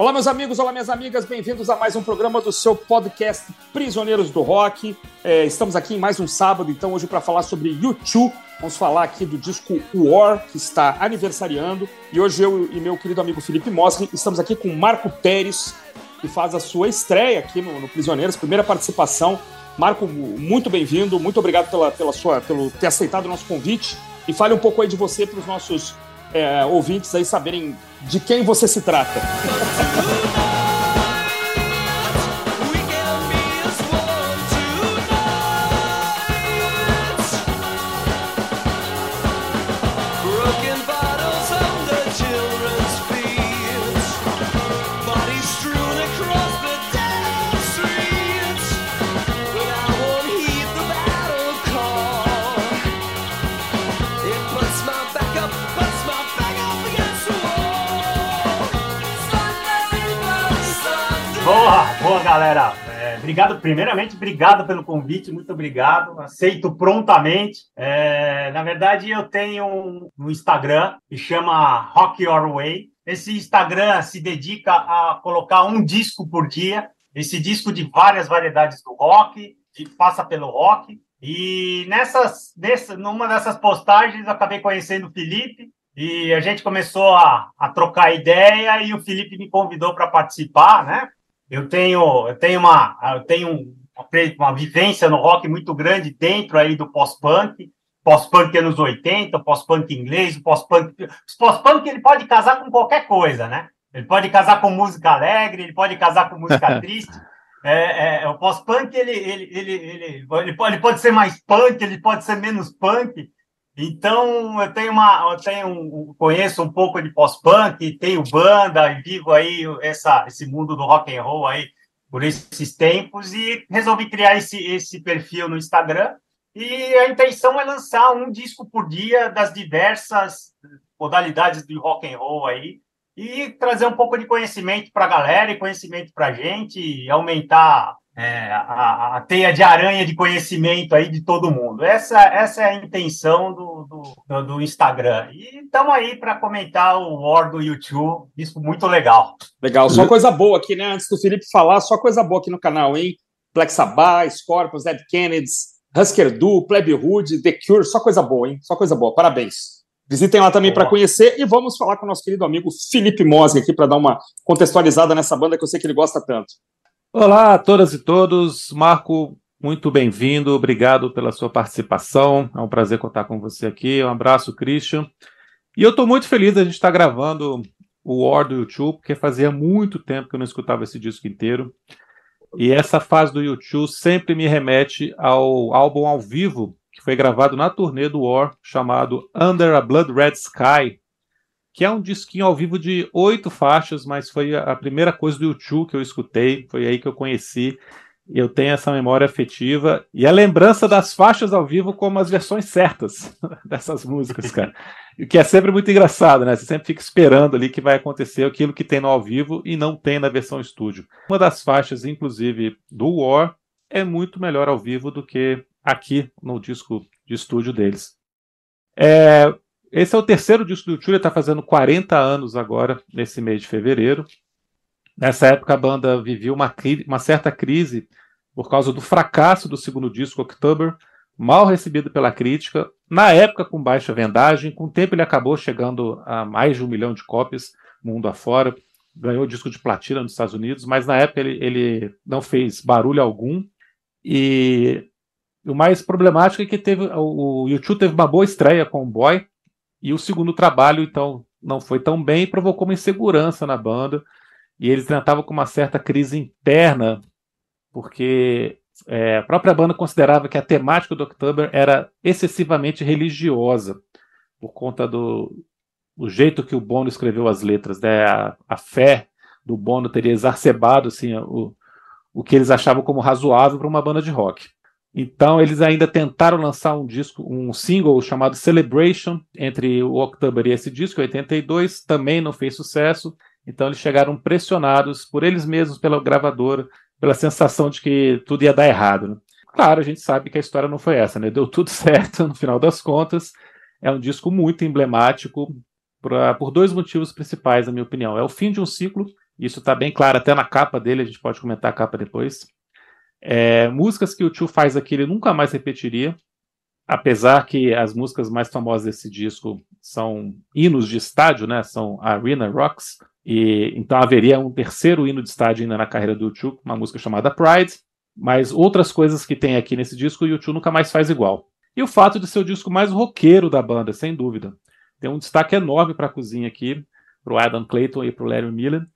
Olá, meus amigos, olá, minhas amigas, bem-vindos a mais um programa do seu podcast Prisioneiros do Rock. É, estamos aqui em mais um sábado, então, hoje para falar sobre YouTube. Vamos falar aqui do disco War, que está aniversariando. E hoje eu e meu querido amigo Felipe Mosri estamos aqui com Marco Pérez, que faz a sua estreia aqui no, no Prisioneiros, primeira participação. Marco, muito bem-vindo, muito obrigado pela, pela sua, pelo ter aceitado o nosso convite. E fale um pouco aí de você para os nossos é, ouvintes aí saberem de quem você se trata. Boa, galera. É, obrigado, primeiramente, obrigado pelo convite, muito obrigado. Aceito prontamente. É, na verdade, eu tenho um, um Instagram que chama Rock Your Way. Esse Instagram se dedica a colocar um disco por dia. Esse disco de várias variedades do rock, que passa pelo rock. E nessas, nessa, numa dessas postagens, eu acabei conhecendo o Felipe. E a gente começou a, a trocar ideia e o Felipe me convidou para participar, né? Eu tenho, eu tenho uma, eu tenho uma, vivência no rock muito grande dentro aí do pós-punk, pós-punk anos 80, pós-punk inglês, pós-punk, pós-punk ele pode casar com qualquer coisa, né? Ele pode casar com música alegre, ele pode casar com música triste. É, é, o pós-punk ele, ele, ele, ele, ele, pode, ele pode ser mais punk, ele pode ser menos punk. Então, eu tenho uma, eu tenho, conheço um pouco de pós-punk, tenho banda e vivo aí essa, esse mundo do rock and roll aí por esses tempos e resolvi criar esse, esse perfil no Instagram. E a intenção é lançar um disco por dia das diversas modalidades do rock and roll aí e trazer um pouco de conhecimento para a galera e conhecimento para a gente, aumentar é, a, a, teia de aranha de conhecimento aí de todo mundo. Essa, essa é a intenção do, do, do Instagram. E estamos aí para comentar o War do YouTube. Isso muito legal. Legal, só coisa boa aqui, né? Antes do Felipe falar, só coisa boa aqui no canal, hein? Black Sabbath, Scorpions, Dead Kennedys, Husker Du, Plebe Hood, The Cure, só coisa boa, hein? Só coisa boa. Parabéns. Visitem lá também para conhecer e vamos falar com o nosso querido amigo Felipe Mosga aqui para dar uma contextualizada nessa banda que eu sei que ele gosta tanto. Olá a todas e todos. Marco, muito bem-vindo. Obrigado pela sua participação. É um prazer contar com você aqui. Um abraço, Christian. E eu estou muito feliz a gente estar tá gravando o War do YouTube, porque fazia muito tempo que eu não escutava esse disco inteiro. E essa fase do YouTube sempre me remete ao álbum ao vivo que foi gravado na turnê do War, chamado Under a Blood Red Sky, que é um disquinho ao vivo de oito faixas, mas foi a primeira coisa do YouTube que eu escutei, foi aí que eu conheci. Eu tenho essa memória afetiva e a lembrança das faixas ao vivo como as versões certas dessas músicas, cara. O que é sempre muito engraçado, né? Você sempre fica esperando ali que vai acontecer aquilo que tem no ao vivo e não tem na versão estúdio. Uma das faixas, inclusive, do War é muito melhor ao vivo do que aqui no disco de estúdio deles. É, esse é o terceiro disco do ele está fazendo 40 anos agora, nesse mês de fevereiro. Nessa época, a banda vivia uma, uma certa crise por causa do fracasso do segundo disco, October, mal recebido pela crítica, na época com baixa vendagem, com o tempo ele acabou chegando a mais de um milhão de cópias mundo afora, ganhou disco de platina nos Estados Unidos, mas na época ele, ele não fez barulho algum, e o mais problemático é que teve, o YouTube teve uma boa estreia com o Boy, e o segundo trabalho, então, não foi tão bem e provocou uma insegurança na banda. E eles tentavam com uma certa crise interna, porque é, a própria banda considerava que a temática do October era excessivamente religiosa, por conta do, jeito que o Bono escreveu as letras. Né? A, a fé do Bono teria exacerbado assim, o, o que eles achavam como razoável para uma banda de rock. Então eles ainda tentaram lançar um disco, um single chamado Celebration entre o October e esse disco, 82, também não fez sucesso. Então eles chegaram pressionados por eles mesmos pela gravadora, pela sensação de que tudo ia dar errado. Né? Claro, a gente sabe que a história não foi essa, né? Deu tudo certo no final das contas. É um disco muito emblemático pra, por dois motivos principais, na minha opinião. É o fim de um ciclo Isso está bem claro até na capa dele, a gente pode comentar a capa depois. É, músicas que o Tio faz aqui ele nunca mais repetiria, apesar que as músicas mais famosas desse disco são hinos de estádio, né? São Arena Rocks, e então haveria um terceiro hino de estádio ainda na carreira do YouTube, uma música chamada Pride, mas outras coisas que tem aqui nesse disco o YouTube nunca mais faz igual. E o fato de ser o disco mais roqueiro da banda, sem dúvida. Tem um destaque enorme para a cozinha aqui, para o Adam Clayton e para o Larry Miller.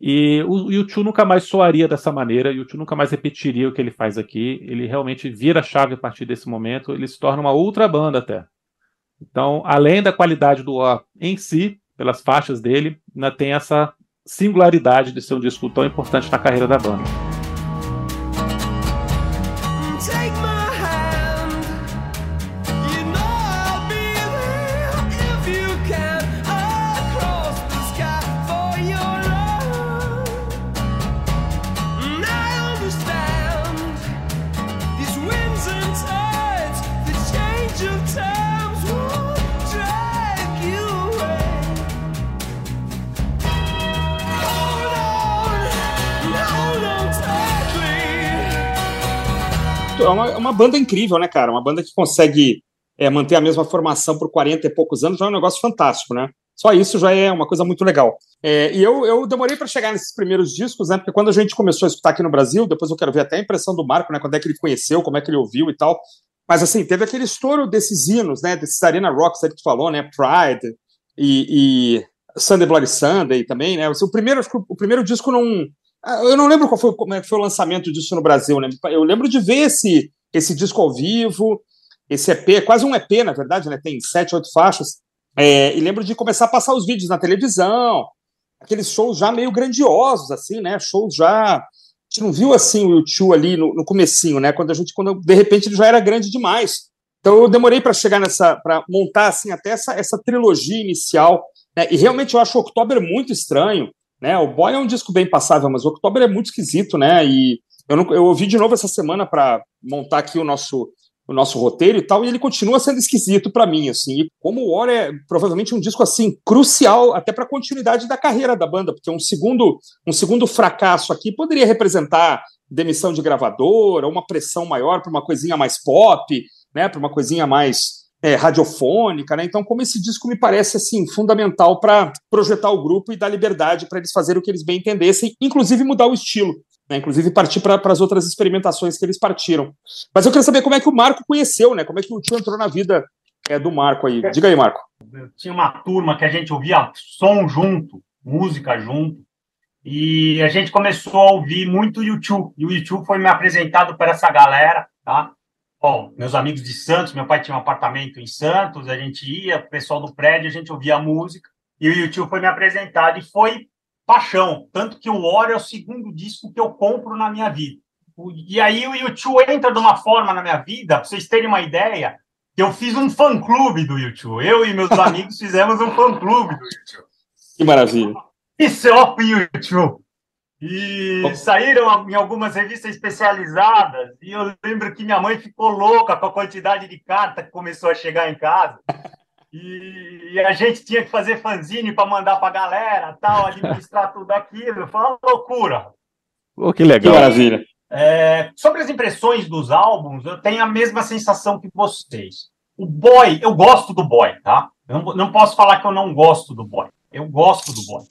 E o YouTube nunca mais soaria dessa maneira, o YouTube nunca mais repetiria o que ele faz aqui. Ele realmente vira chave a partir desse momento, ele se torna uma outra banda até. Então, além da qualidade do O em si, pelas faixas dele, ainda tem essa singularidade de ser um disco tão importante na carreira da banda. Banda incrível, né, cara? Uma banda que consegue é, manter a mesma formação por 40 e poucos anos já é um negócio fantástico, né? Só isso já é uma coisa muito legal. É, e eu, eu demorei para chegar nesses primeiros discos, né? Porque quando a gente começou a escutar aqui no Brasil, depois eu quero ver até a impressão do Marco, né? Quando é que ele conheceu, como é que ele ouviu e tal. Mas assim, teve aquele estouro desses hinos, né? Desses Arena Rocks que tu falou, né? Pride e, e Sunday Bloody Sunday também, né? O primeiro, o primeiro disco não, ah, eu não lembro qual foi, como é que foi o lançamento disso no Brasil, né? Eu lembro de ver esse, esse disco ao vivo, esse EP, quase um EP, na verdade, né? Tem sete, oito faixas. É, e lembro de começar a passar os vídeos na televisão, aqueles shows já meio grandiosos, assim, né? Shows já. A gente não viu assim o YouTube ali no, no comecinho, né? Quando a gente, quando de repente ele já era grande demais. Então eu demorei para chegar nessa, para montar assim até essa, essa trilogia inicial. Né? E realmente eu acho o October muito estranho. Né? O Boy é um disco bem passável, mas o October é muito esquisito, né? E eu, não, eu ouvi de novo essa semana para montar aqui o nosso o nosso roteiro e tal, e ele continua sendo esquisito para mim, assim. E como o War é provavelmente um disco assim crucial até para a continuidade da carreira da banda, porque um segundo um segundo fracasso aqui poderia representar demissão de gravador, ou uma pressão maior para uma coisinha mais pop, né, para uma coisinha mais é, radiofônica, né? Então, como esse disco me parece assim fundamental para projetar o grupo e dar liberdade para eles fazerem o que eles bem entendessem, inclusive mudar o estilo, né? Inclusive partir para as outras experimentações que eles partiram. Mas eu queria saber como é que o Marco conheceu, né? Como é que o tio entrou na vida é, do Marco aí. Diga aí, Marco. Eu tinha uma turma que a gente ouvia som junto, música junto. E a gente começou a ouvir muito YouTube. E o YouTube foi me apresentado para essa galera, tá? Bom, meus amigos de Santos, meu pai tinha um apartamento em Santos, a gente ia, o pessoal do prédio, a gente ouvia música, e o YouTube foi me apresentado, e foi paixão, tanto que o War é o segundo disco que eu compro na minha vida. E aí o YouTube entra de uma forma na minha vida, para vocês terem uma ideia, eu fiz um fã-clube do YouTube. Eu e meus amigos fizemos um fã-clube do YouTube. Que maravilha. Isso é o YouTube. E saíram em algumas revistas especializadas. E eu lembro que minha mãe ficou louca com a quantidade de carta que começou a chegar em casa. E, e a gente tinha que fazer fanzine para mandar para a galera, tal, administrar tudo aquilo. Foi uma loucura. Oh, que legal. Maravilha. É, sobre as impressões dos álbuns, eu tenho a mesma sensação que vocês. O Boy, eu gosto do Boy, tá? Eu não, não posso falar que eu não gosto do Boy. Eu gosto do Boy.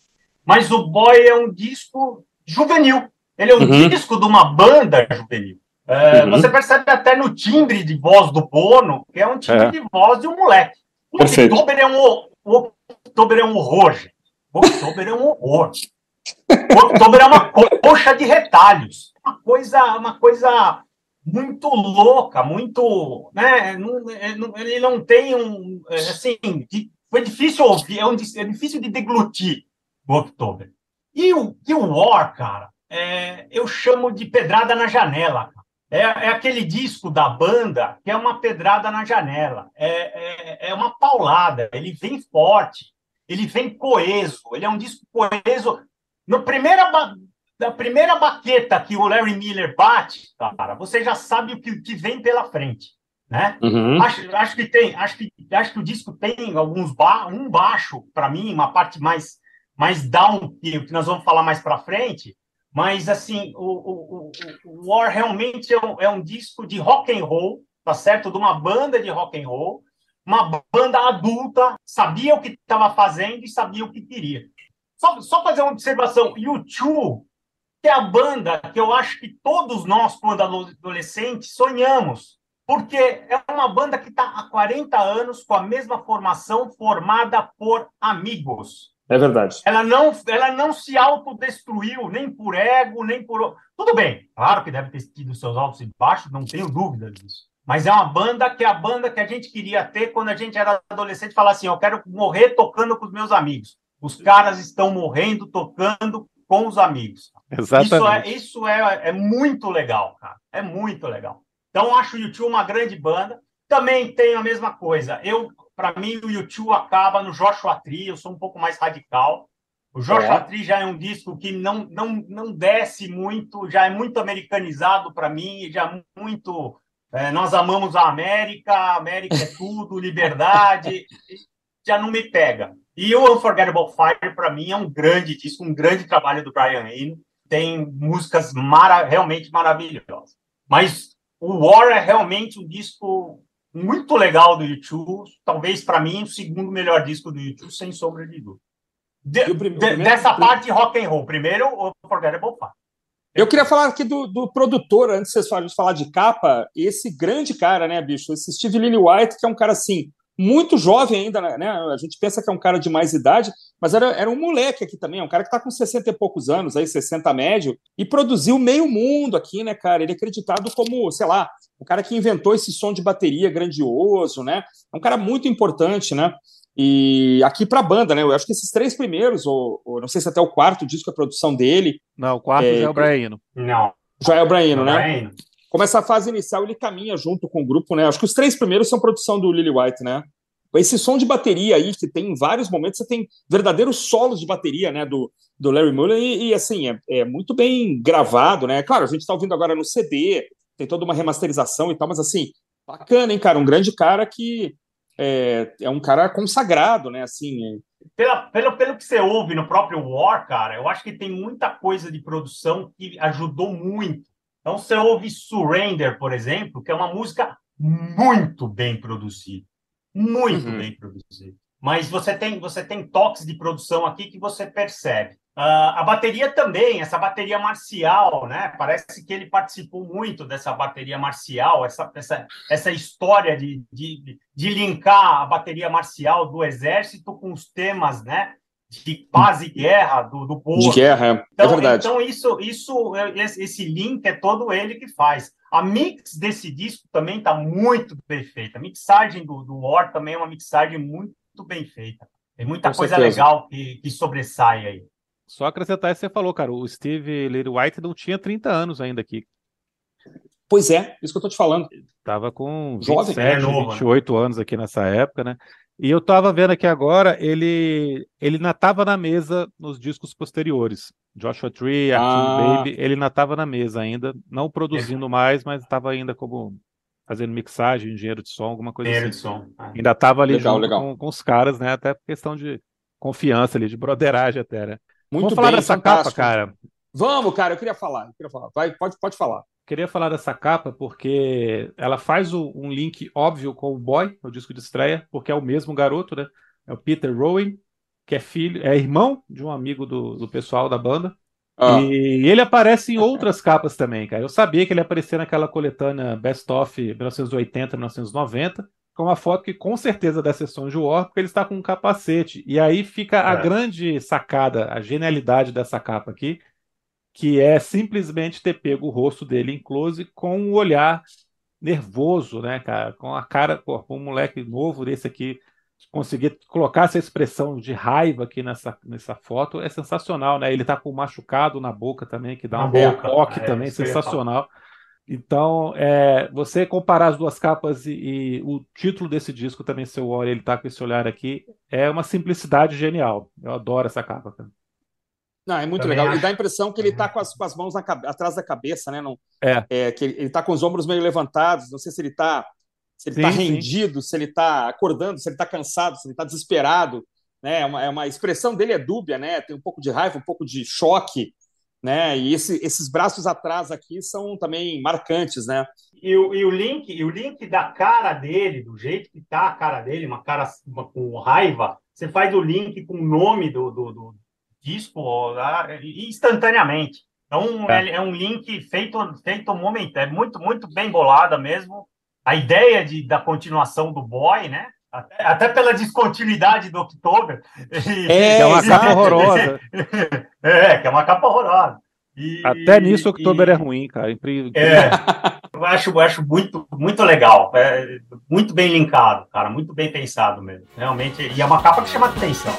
Mas o Boy é um disco juvenil. Ele é um uhum. disco de uma banda juvenil. É, uhum. Você percebe até no timbre de voz do Bono, que é um timbre é. de voz de um moleque. O Oktober é um, o Oktober é um horror, gente. O Oktober é um horror. O Oktober é uma coxa de retalhos. Uma coisa, uma coisa muito louca, muito. Né, é, ele não tem um. É, assim, foi difícil ouvir, é, um, é difícil de deglutir o Oktober. E o, e o War, cara, é, eu chamo de pedrada na janela. É, é, aquele disco da banda que é uma pedrada na janela. É, é, é uma paulada. Ele vem forte, ele vem coeso. Ele é um disco coeso. No primeira, na primeira baqueta que o Larry Miller bate, cara, você já sabe o que, que vem pela frente. Né? Uhum. Acho, acho que tem, acho que, acho que o disco tem alguns ba um baixo para mim, uma parte mais mais down, que nós vamos falar mais para frente, mas assim, o, o, o, War realmente é um, é um, disco de rock and roll, tá certo? De uma banda de rock and roll, uma banda adulta, sabia o que estava fazendo e sabia o que queria. Só, só fazer uma observação, YouTube que é a banda que eu acho que todos nós, quando adolescentes, sonhamos. Porque é uma banda que está há 40 anos com a mesma formação, formada por amigos. É verdade. Ela não, ela não se autodestruiu, nem por ego, nem por. Tudo bem, claro que deve ter tido seus altos e baixos, não tenho dúvida disso. Mas é uma banda que é a banda que a gente queria ter quando a gente era adolescente, falar assim: eu quero morrer tocando com os meus amigos. Os caras estão morrendo tocando com os amigos. Exatamente. Isso é, isso é, é muito legal, cara. É muito legal. Então, acho o YouTube uma grande banda. Também tem a mesma coisa. Eu, para mim, o YouTube acaba no Joshua Tree. Eu sou um pouco mais radical. O Joshua é. Tree já é um disco que não, não, não desce muito, já é muito americanizado para mim, já é muito. É, nós amamos a América, a América é tudo, liberdade, já não me pega. E o Unforgettable Fire, para mim, é um grande disco, um grande trabalho do Brian Eno. Tem músicas mara realmente maravilhosas. Mas o War é realmente um disco muito legal do YouTube. Talvez, para mim, o segundo melhor disco do YouTube, sem sombra de dúvida. De, de, dessa parte rock and roll. Primeiro, o Unforgettable Fire. Eu queria falar aqui do, do produtor, antes de vocês falar de capa, esse grande cara, né, bicho? Esse Steve Lillywhite, que é um cara assim, muito jovem ainda, né? A gente pensa que é um cara de mais idade, mas era, era um moleque aqui também, é um cara que está com 60 e poucos anos, aí 60 médio, e produziu meio mundo aqui, né, cara? Ele é acreditado como, sei lá, o cara que inventou esse som de bateria grandioso, né? É um cara muito importante, né? E aqui para a banda, né? Eu acho que esses três primeiros, ou, ou, não sei se até o quarto disco é a produção dele. Não, o quarto é, já é o Braino. Não. Já é o Braino, né? Braino como essa fase inicial ele caminha junto com o grupo, né? Acho que os três primeiros são produção do Lily White, né? Esse som de bateria aí, que tem em vários momentos, você tem verdadeiros solos de bateria, né? Do, do Larry Mullen, e, e assim, é, é, muito bem gravado, né? Claro, a gente está ouvindo agora no CD, tem toda uma remasterização e tal, mas assim, bacana, hein, cara? Um grande cara que é, é um cara consagrado, né? Assim, é... Pela, pelo, pelo que você ouve no próprio War, cara, eu acho que tem muita coisa de produção que ajudou muito então, você ouve Surrender, por exemplo, que é uma música muito bem produzida. Muito uhum. bem produzida. Mas você tem, você tem toques de produção aqui que você percebe. Uh, a bateria também, essa bateria marcial, né? Parece que ele participou muito dessa bateria marcial, essa, essa, essa história de, de, de linkar a bateria marcial do exército com os temas, né? De paz e guerra do, do povo. De guerra, é, é então, é verdade. Então, isso, isso, esse link é todo ele que faz. A mix desse disco também está muito bem feita. A mixagem do, do War também é uma mixagem muito bem feita. Tem muita Com coisa certeza. legal que, que sobressai aí. Só acrescentar isso que você falou, cara. O Steve Little White não tinha 30 anos ainda aqui. Pois é, isso que eu tô te falando. Tava com 27, Jovem, é novo, 28 né? anos aqui nessa época, né? E eu estava vendo aqui agora, ele ele natava na mesa nos discos posteriores. Joshua Tree, Arctic ah. Baby, ele natava na mesa ainda, não produzindo é. mais, mas estava ainda como fazendo mixagem, engenheiro de som, alguma coisa engenheiro assim. De som. Ah. Ainda estava ali legal, junto legal. Com, com, os caras, né? Até por questão de confiança ali, de broderagem até, né? Muito Vamos falar bem, dessa fantástico. capa, cara. Vamos, cara, eu queria falar, eu queria falar. Vai, pode, pode falar. Queria falar dessa capa porque ela faz o, um link óbvio com o Boy, o disco de estreia, porque é o mesmo garoto, né? É o Peter Rowan, que é filho, é irmão de um amigo do, do pessoal da banda. Ah. E ele aparece em outras capas também, cara. Eu sabia que ele aparecia naquela coletânea Best of 1980-1990, com uma foto que com certeza da sessão de War, porque ele está com um capacete. E aí fica é. a grande sacada, a genialidade dessa capa aqui, que é simplesmente ter pego o rosto dele em close com um olhar nervoso, né, cara? Com a cara, pô, um moleque novo desse aqui, conseguir colocar essa expressão de raiva aqui nessa, nessa foto é sensacional, né? Ele tá com um machucado na boca também, que dá um toque é, também, sensacional. Então, é, você comparar as duas capas e, e, o título desse disco também, seu olho, ele tá com esse olhar aqui, é uma simplicidade genial. Eu adoro essa capa, cara. Não, é muito Também legal. Acho. E dá a impressão que ele está com as, com as mãos na, atrás da cabeça, né? Não, é. é que ele está com os ombros meio levantados. Não sei se ele está se ele está rendido, sim. se ele está acordando, se ele está cansado, se ele está desesperado. né? É uma, é uma expressão dele é dúbia, né? Tem um pouco de raiva, um pouco de choque, né? E esse, esses braços atrás aqui são também marcantes, né? E o, e o link, e o link da cara dele, do jeito que tá a cara dele, uma cara uma, com raiva, você faz o link com o nome do, do, do disco instantaneamente. Então é. é, um link feito feito momento, é muito muito bem bolada mesmo. A ideia de, da continuação do Boy, né? Até, até pela descontinuidade do October. É, é uma capa horrorosa. É, que é uma capa horrorosa. E, Até nisso o October e, é ruim, cara. É, eu acho, eu acho muito, muito legal. É, muito bem linkado, cara. Muito bem pensado mesmo. Realmente. E é uma capa que chama atenção.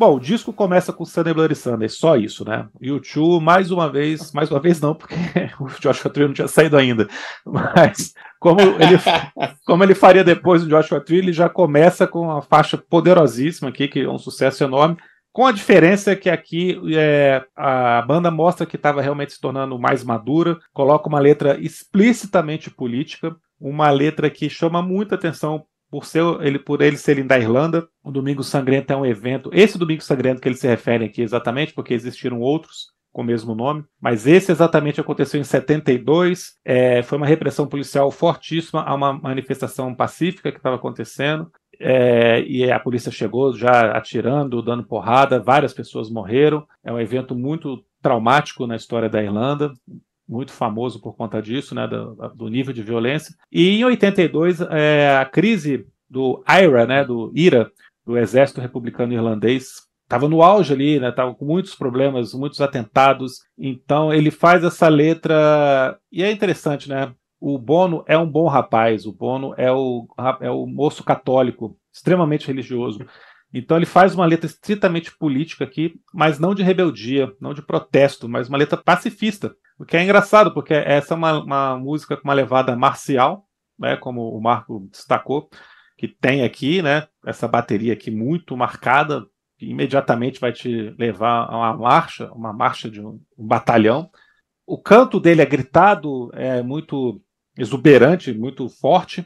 Bom, o disco começa com Sunday Bloody Sunday, só isso, né? E o Chu, mais uma vez, mais uma vez não, porque o Joshua Tree não tinha saído ainda, mas como ele, como ele faria depois do Joshua Tree, ele já começa com uma faixa poderosíssima aqui, que é um sucesso enorme, com a diferença que aqui é, a banda mostra que estava realmente se tornando mais madura, coloca uma letra explicitamente política, uma letra que chama muita atenção por, ser, ele, por ele serem da Irlanda, o Domingo Sangrento é um evento. Esse Domingo Sangrento que eles se referem aqui exatamente, porque existiram outros com o mesmo nome, mas esse exatamente aconteceu em 72. É, foi uma repressão policial fortíssima a uma manifestação pacífica que estava acontecendo. É, e a polícia chegou já atirando, dando porrada, várias pessoas morreram. É um evento muito traumático na história da Irlanda muito famoso por conta disso, né, do, do nível de violência. E em 82, é, a crise do IRA, né, do IRA, do Exército Republicano Irlandês, estava no auge ali, né, estava com muitos problemas, muitos atentados. Então ele faz essa letra e é interessante, né? O Bono é um bom rapaz, o Bono é o, é o moço católico, extremamente religioso. Então ele faz uma letra estritamente política aqui, mas não de rebeldia, não de protesto, mas uma letra pacifista. O que é engraçado, porque essa é uma, uma música com uma levada marcial, né, como o Marco destacou, que tem aqui, né, essa bateria aqui muito marcada, que imediatamente vai te levar a uma marcha, uma marcha de um, um batalhão. O canto dele é gritado, é muito exuberante, muito forte,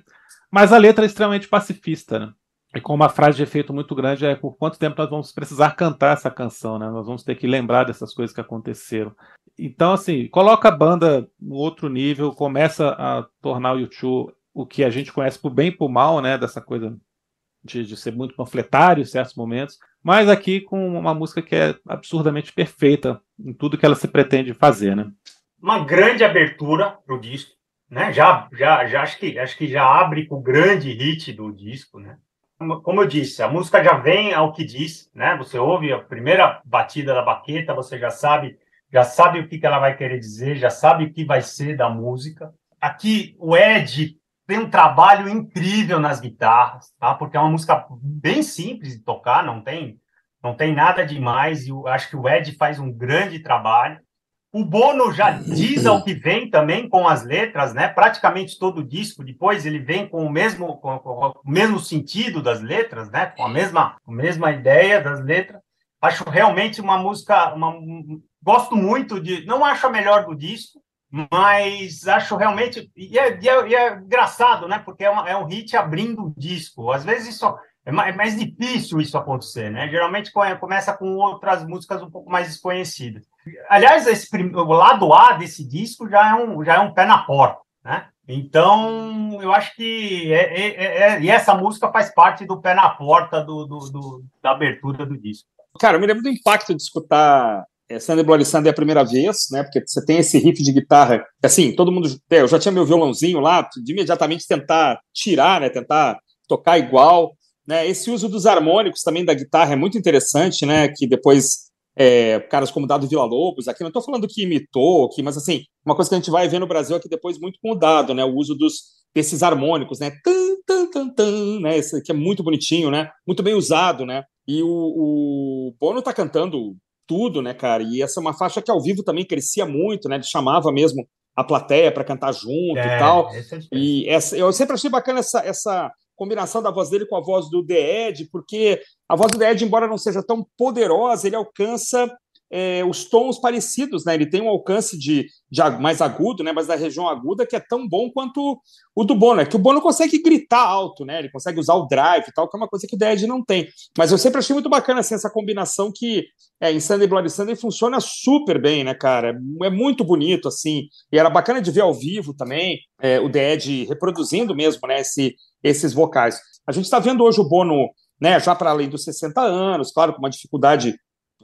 mas a letra é extremamente pacifista, né? E com uma frase de efeito muito grande é por quanto tempo nós vamos precisar cantar essa canção, né? Nós vamos ter que lembrar dessas coisas que aconteceram. Então, assim, coloca a banda no outro nível, começa a tornar o YouTube o que a gente conhece por bem e por mal, né? Dessa coisa de, de ser muito panfletário em certos momentos, mas aqui com uma música que é absurdamente perfeita em tudo que ela se pretende fazer, né? Uma grande abertura para o disco, né? Já, já, já acho que acho que já abre com o grande hit do disco, né? como eu disse, a música já vem ao que diz, né? Você ouve a primeira batida da baqueta, você já sabe, já sabe o que, ela vai querer dizer, já sabe o que vai ser da música. Aqui o Ed tem um trabalho incrível nas guitarras, tá? Porque é uma música bem simples de tocar, não tem, não tem nada demais. E eu acho que o Ed faz um grande trabalho. O Bono já diz ao que vem também com as letras, né? Praticamente todo o disco, depois ele vem com o mesmo, com o mesmo sentido das letras, né? Com a mesma, a mesma ideia das letras. Acho realmente uma música, uma, gosto muito de, não acho a melhor do disco, mas acho realmente e é, e é, e é engraçado, né? Porque é, uma, é um hit abrindo o disco. Às vezes isso é mais, é mais difícil isso acontecer, né? Geralmente começa com outras músicas um pouco mais desconhecidas. Aliás, esse, o lado A desse disco já é um, já é um pé na porta, né? Então, eu acho que é, é, é, é, e essa música faz parte do pé na porta do, do, do, da abertura do disco. Cara, eu me lembro do impacto de escutar é, Sunday Bloody Sunday a primeira vez, né? Porque você tem esse riff de guitarra, assim, todo mundo, é, eu já tinha meu violãozinho lá, de imediatamente tentar tirar, né? Tentar tocar igual. Né? Esse uso dos harmônicos também da guitarra é muito interessante, né? Que depois é, caras como Dado Vila Lobos, aqui não estou falando que imitou, que, mas assim, uma coisa que a gente vai ver no Brasil aqui depois muito mudado, né? O uso dos desses harmônicos, né? Tum, tum, tum, tum, né? Esse aqui é muito bonitinho, né? Muito bem usado, né? E o, o Bono tá cantando tudo, né, cara? E essa é uma faixa que ao vivo também crescia muito, né? Ele chamava mesmo a plateia para cantar junto é, e tal. É e essa, eu sempre achei bacana essa, essa combinação da voz dele com a voz do The Ed, porque a voz do The Ed, embora não seja tão poderosa, ele alcança é, os tons parecidos, né? Ele tem um alcance de, de, mais agudo, né? Mas da região aguda que é tão bom quanto o do Bono. É que o Bono consegue gritar alto, né? Ele consegue usar o drive e tal, que é uma coisa que o Dead não tem. Mas eu sempre achei muito bacana assim, essa combinação que é, em Sunday Bloody Sunday funciona super bem, né, cara? É muito bonito, assim. E era bacana de ver ao vivo também é, o Dead reproduzindo mesmo, né? Esse, esses vocais. A gente está vendo hoje o Bono né, já para além dos 60 anos, claro, com uma dificuldade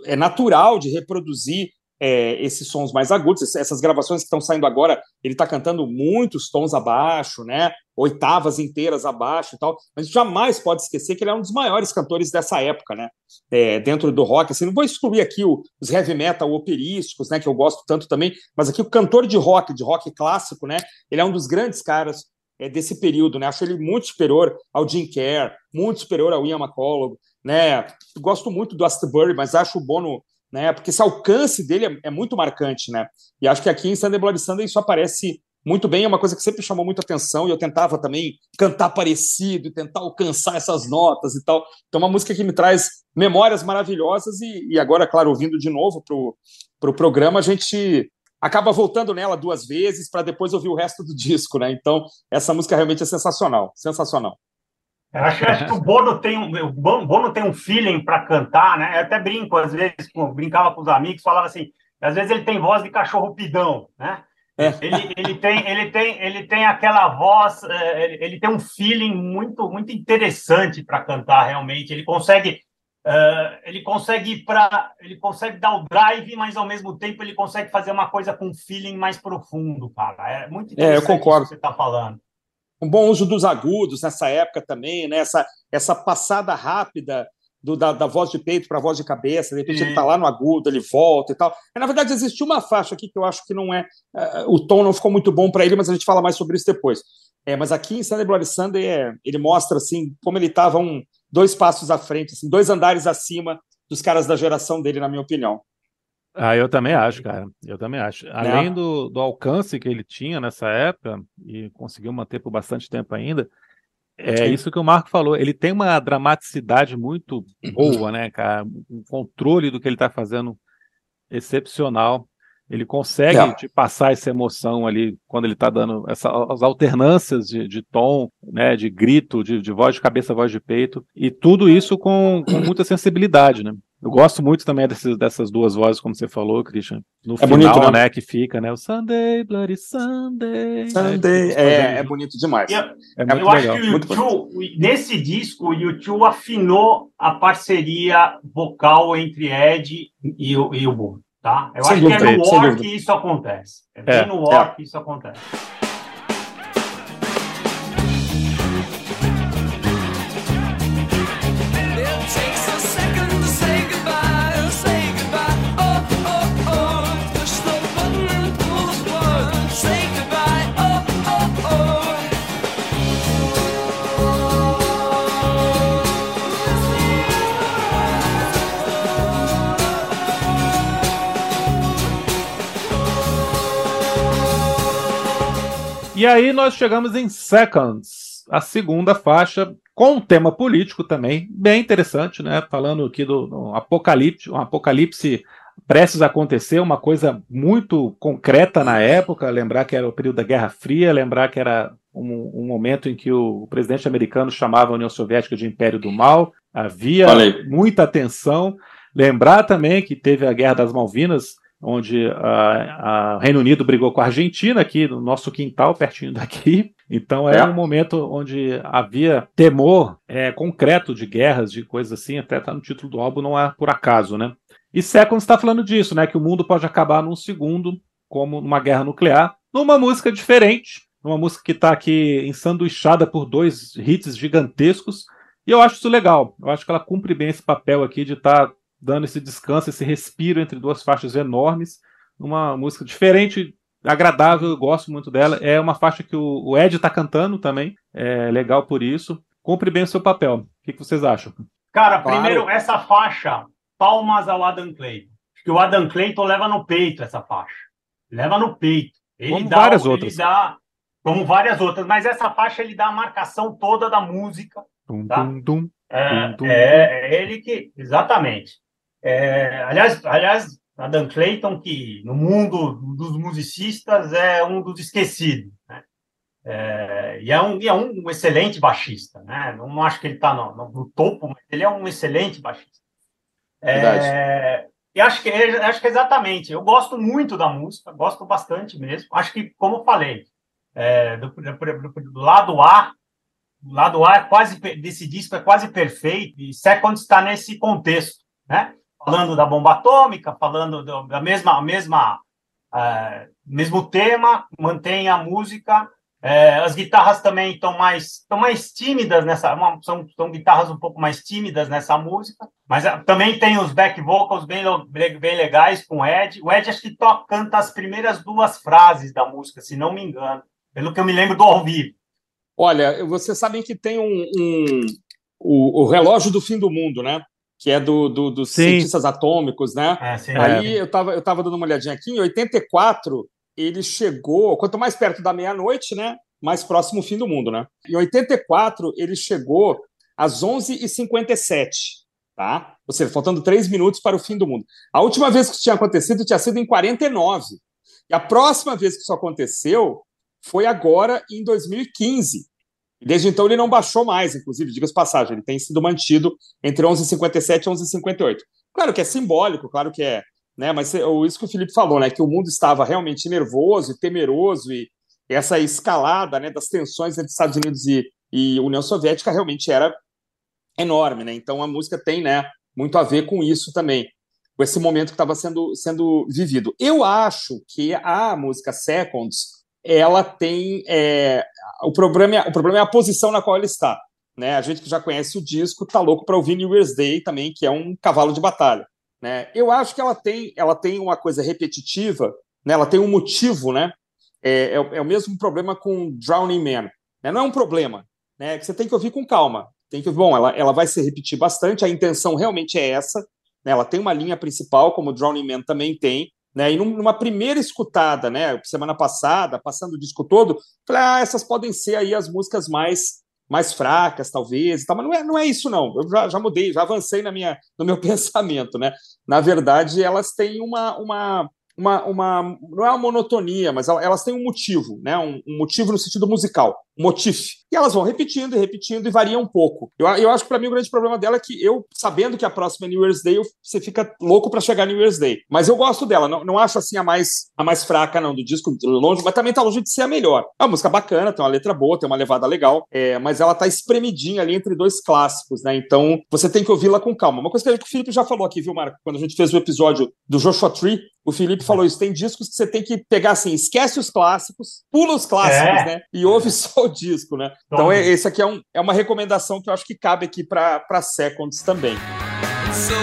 é natural de reproduzir é, esses sons mais agudos. Essas gravações que estão saindo agora, ele está cantando muitos tons abaixo, né? Oitavas inteiras abaixo e tal. Mas jamais pode esquecer que ele é um dos maiores cantores dessa época, né? É, dentro do rock. Assim, não vou excluir aqui o, os heavy metal operísticos, né? Que eu gosto tanto também. Mas aqui o cantor de rock, de rock clássico, né? Ele é um dos grandes caras é, desse período, né? Acho ele muito superior ao Jim Kerr, muito superior ao Ian McCullough né? Gosto muito do Astbury, mas acho o Bono, né? Porque esse alcance dele é, é, muito marcante, né? E acho que aqui em Sunday Bloody Sunday isso aparece muito bem, é uma coisa que sempre chamou muita atenção e eu tentava também cantar parecido e tentar alcançar essas notas e tal. Então, uma música que me traz memórias maravilhosas e, e agora, claro, ouvindo de novo para o pro programa, a gente acaba voltando nela duas vezes para depois ouvir o resto do disco, né? Então, essa música realmente é sensacional, sensacional. Eu acho, acho, que o Bono tem um, o Bono tem um feeling para cantar, né? Eu até brinco, às vezes, brincava com os amigos, falava assim, às vezes ele tem voz de cachorro pidão, né? É. Ele, ele, tem, ele, tem, ele tem aquela voz, é, ele, ele tem um feeling muito, muito interessante para cantar, realmente. Ele consegue, uh, ele consegue para, ele consegue dar o drive, mas ao mesmo tempo ele consegue fazer uma coisa com um feeling mais profundo, cara. É muito interessante é, eu concordo. que você está falando um bom uso dos agudos nessa época também, né? essa, essa passada rápida do, da, da, voz de peito para a voz de cabeça, de repente ele está lá no agudo, ele volta e tal. na verdade, existe uma faixa aqui que eu acho que não é. Uh, o tom não ficou muito bom para ele, mas a gente fala mais sobre isso depois. É, mas aqui em Sunday Bloody Sunday é, ele mostra assim como ele estava um, dois passos à frente, assim, dois andares acima dos caras da geração dele, na minha opinião. Ah, eu também acho, cara. Eu também acho. Além é. do, do alcance que ele tinha nessa época, e conseguiu manter por bastante tempo ainda, é isso que o Marco falou. Ele tem uma dramaticidade muito boa, né, cara? Um controle do que ele está fazendo excepcional. Ele consegue é. te passar essa emoção ali quando ele está dando essa, as alternâncias de, de tom, né, de grito, de, de, voz de cabeça, voz de peito, e tudo isso com, com muita sensibilidade, né? Eu gosto muito também desses, dessas duas vozes, como você falou, Christian. No é final, bonito, né? né? Que fica, né? O Sunday, Bloody Sunday. Sunday. É, é bonito demais. Eu, é muito eu legal. acho que o YouTube, nesse disco, o YouTube afinou a parceria vocal entre Ed e, o, e o Bono, tá? Eu sem acho dúvida, que é no War que isso acontece. É bem é, no War é. que isso acontece. E aí nós chegamos em Seconds, a segunda faixa, com um tema político também, bem interessante, né? Falando aqui do, do apocalipse, um apocalipse prestes a acontecer, uma coisa muito concreta na época, lembrar que era o período da Guerra Fria, lembrar que era um, um momento em que o presidente americano chamava a União Soviética de Império do Mal, havia Falei. muita tensão. Lembrar também que teve a Guerra das Malvinas, onde o Reino Unido brigou com a Argentina, aqui no nosso quintal, pertinho daqui. Então é, é. um momento onde havia temor é, concreto de guerras, de coisas assim, até está no título do álbum, não é por acaso, né? E Seconds está falando disso, né? Que o mundo pode acabar num segundo, como numa guerra nuclear, numa música diferente, numa música que está aqui ensanduichada por dois hits gigantescos. E eu acho isso legal. Eu acho que ela cumpre bem esse papel aqui de estar tá dando esse descanso, esse respiro entre duas faixas enormes, uma música diferente agradável, eu gosto muito dela. É uma faixa que o, o Ed tá cantando também, é legal por isso. Cumpre bem o seu papel. O que, que vocês acham? Cara, claro. primeiro, essa faixa, palmas ao Adam Clayton. Acho que o Adam Clayton leva no peito essa faixa. Leva no peito. Ele como dá, várias outras. Dá, como várias outras, mas essa faixa ele dá a marcação toda da música. Tum, tá? tum, tum, é, é, é, ele que. Exatamente. É, aliás, aliás, Adam Clayton, que no mundo dos musicistas é um dos esquecidos. Né? É, e, é um, e é um excelente baixista. Né? Não, não acho que ele está no, no, topo, mas ele é um excelente baixista. É, e acho que, acho que exatamente. Eu gosto muito da música, gosto bastante mesmo. Acho que, como eu falei, é, do, do, do, lado A, o lado A é quase desse disco é quase perfeito. E Second está nesse contexto, né? Falando da bomba atômica, falando do, da mesma, mesma é, mesmo tema, mantém a música. É, as guitarras também estão mais, estão mais tímidas nessa, uma, são, são guitarras um pouco mais tímidas nessa música, mas é, também tem os back vocals bem, bem legais com o Ed. O Ed acho que toca, canta as primeiras duas frases da música, se não me engano, pelo que eu me lembro do ao vivo. Olha, vocês sabem que tem um, um o, o relógio do fim do mundo, né? Que é do, do dos sim. cientistas atômicos, né? É, sim, Aí é. eu estava eu tava dando uma olhadinha aqui, em 84 ele chegou, quanto mais perto da meia-noite, né? Mais próximo o fim do mundo, né? Em 84 ele chegou às 11h57, tá? Ou seja, faltando três minutos para o fim do mundo. A última vez que isso tinha acontecido tinha sido em 49. E a próxima vez que isso aconteceu foi agora em 2015. Desde então ele não baixou mais, inclusive, diga-se passagem, ele tem sido mantido entre 11,57 e 11,58. Claro que é simbólico, claro que é, né? Mas isso que o Felipe falou, né? Que o mundo estava realmente nervoso e temeroso e essa escalada, né, das tensões entre Estados Unidos e, e União Soviética realmente era enorme, né? Então a música tem, né, muito a ver com isso também, com esse momento que estava sendo sendo vivido. Eu acho que a música Seconds ela tem é, o problema é, o problema é a posição na qual ela está né? A gente que já conhece o disco tá louco para ouvir New Year's Day também que é um cavalo de batalha né? Eu acho que ela tem ela tem uma coisa repetitiva né? Ela tem um motivo né? É, é, é o mesmo problema com Drowning Man né? não é um problema né? Que você tem que ouvir com calma tem que bom ela, ela vai se repetir bastante a intenção realmente é essa né? ela tem uma linha principal como Drowning Man também tem né? E numa primeira escutada, né, semana passada, passando o disco todo, falei, ah, essas podem ser aí as músicas mais mais fracas, talvez, mas não é, não é isso, não. Eu já, já mudei, já avancei na minha, no meu pensamento, né? Na verdade, elas têm uma, uma, uma, uma não é uma monotonia, mas elas têm um motivo, né? Um, um motivo no sentido musical, motif. E elas vão repetindo e repetindo e variam um pouco. Eu, eu acho que para mim o grande problema dela é que eu, sabendo que a próxima é New Year's Day, você fica louco para chegar New Year's Day. Mas eu gosto dela, não, não acho assim a mais, a mais fraca, não, do disco, longe, mas também tá longe de ser a melhor. É uma música bacana, tem uma letra boa, tem uma levada legal, é, mas ela tá espremidinha ali entre dois clássicos, né? Então você tem que ouvi-la com calma. Uma coisa que o Felipe já falou aqui, viu, Marco? Quando a gente fez o episódio do Joshua Tree, o Felipe falou isso. Tem discos que você tem que pegar assim, esquece os clássicos, pula os clássicos, é. né? E ouve só o disco, né? Então, é, esse aqui é, um, é uma recomendação que eu acho que cabe aqui para Seconds também. So,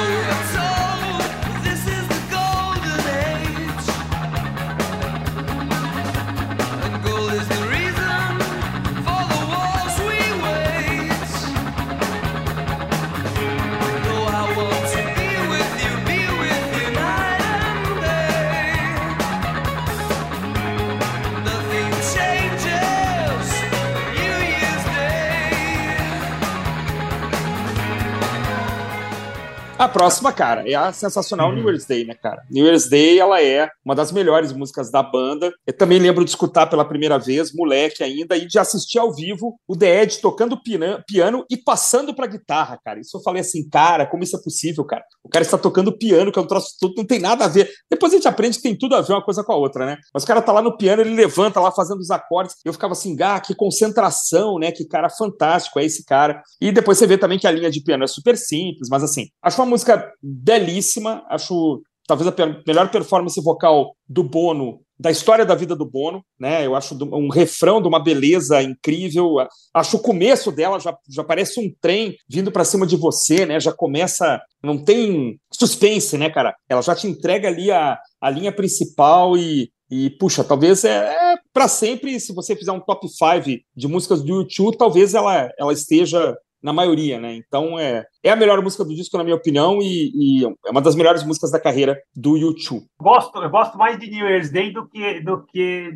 A próxima, cara, é a sensacional. New Year's Day, né, cara? New Year's Day, ela é uma das melhores músicas da banda. Eu também lembro de escutar pela primeira vez, moleque ainda, e de assistir ao vivo o The Ed tocando piano e passando pra guitarra, cara. Isso eu falei assim, cara, como isso é possível, cara? O cara está tocando piano, que é um troço tudo, não tem nada a ver. Depois a gente aprende que tem tudo a ver uma coisa com a outra, né? Mas o cara tá lá no piano, ele levanta lá fazendo os acordes. Eu ficava assim, ah, que concentração, né? Que cara fantástico é esse cara. E depois você vê também que a linha de piano é super simples, mas assim, acho uma música belíssima, acho talvez a melhor performance vocal do Bono da história da vida do Bono, né? Eu acho um refrão de uma beleza incrível. Acho o começo dela já, já parece um trem vindo para cima de você, né? Já começa, não tem suspense, né, cara? Ela já te entrega ali a, a linha principal e E, puxa, talvez é, é para sempre, se você fizer um top 5 de músicas do YouTube, talvez ela, ela esteja na maioria, né? Então é, é a melhor música do disco, na minha opinião, e, e é uma das melhores músicas da carreira do YouTube. Gosto, eu gosto mais de New Year's Day do que, do que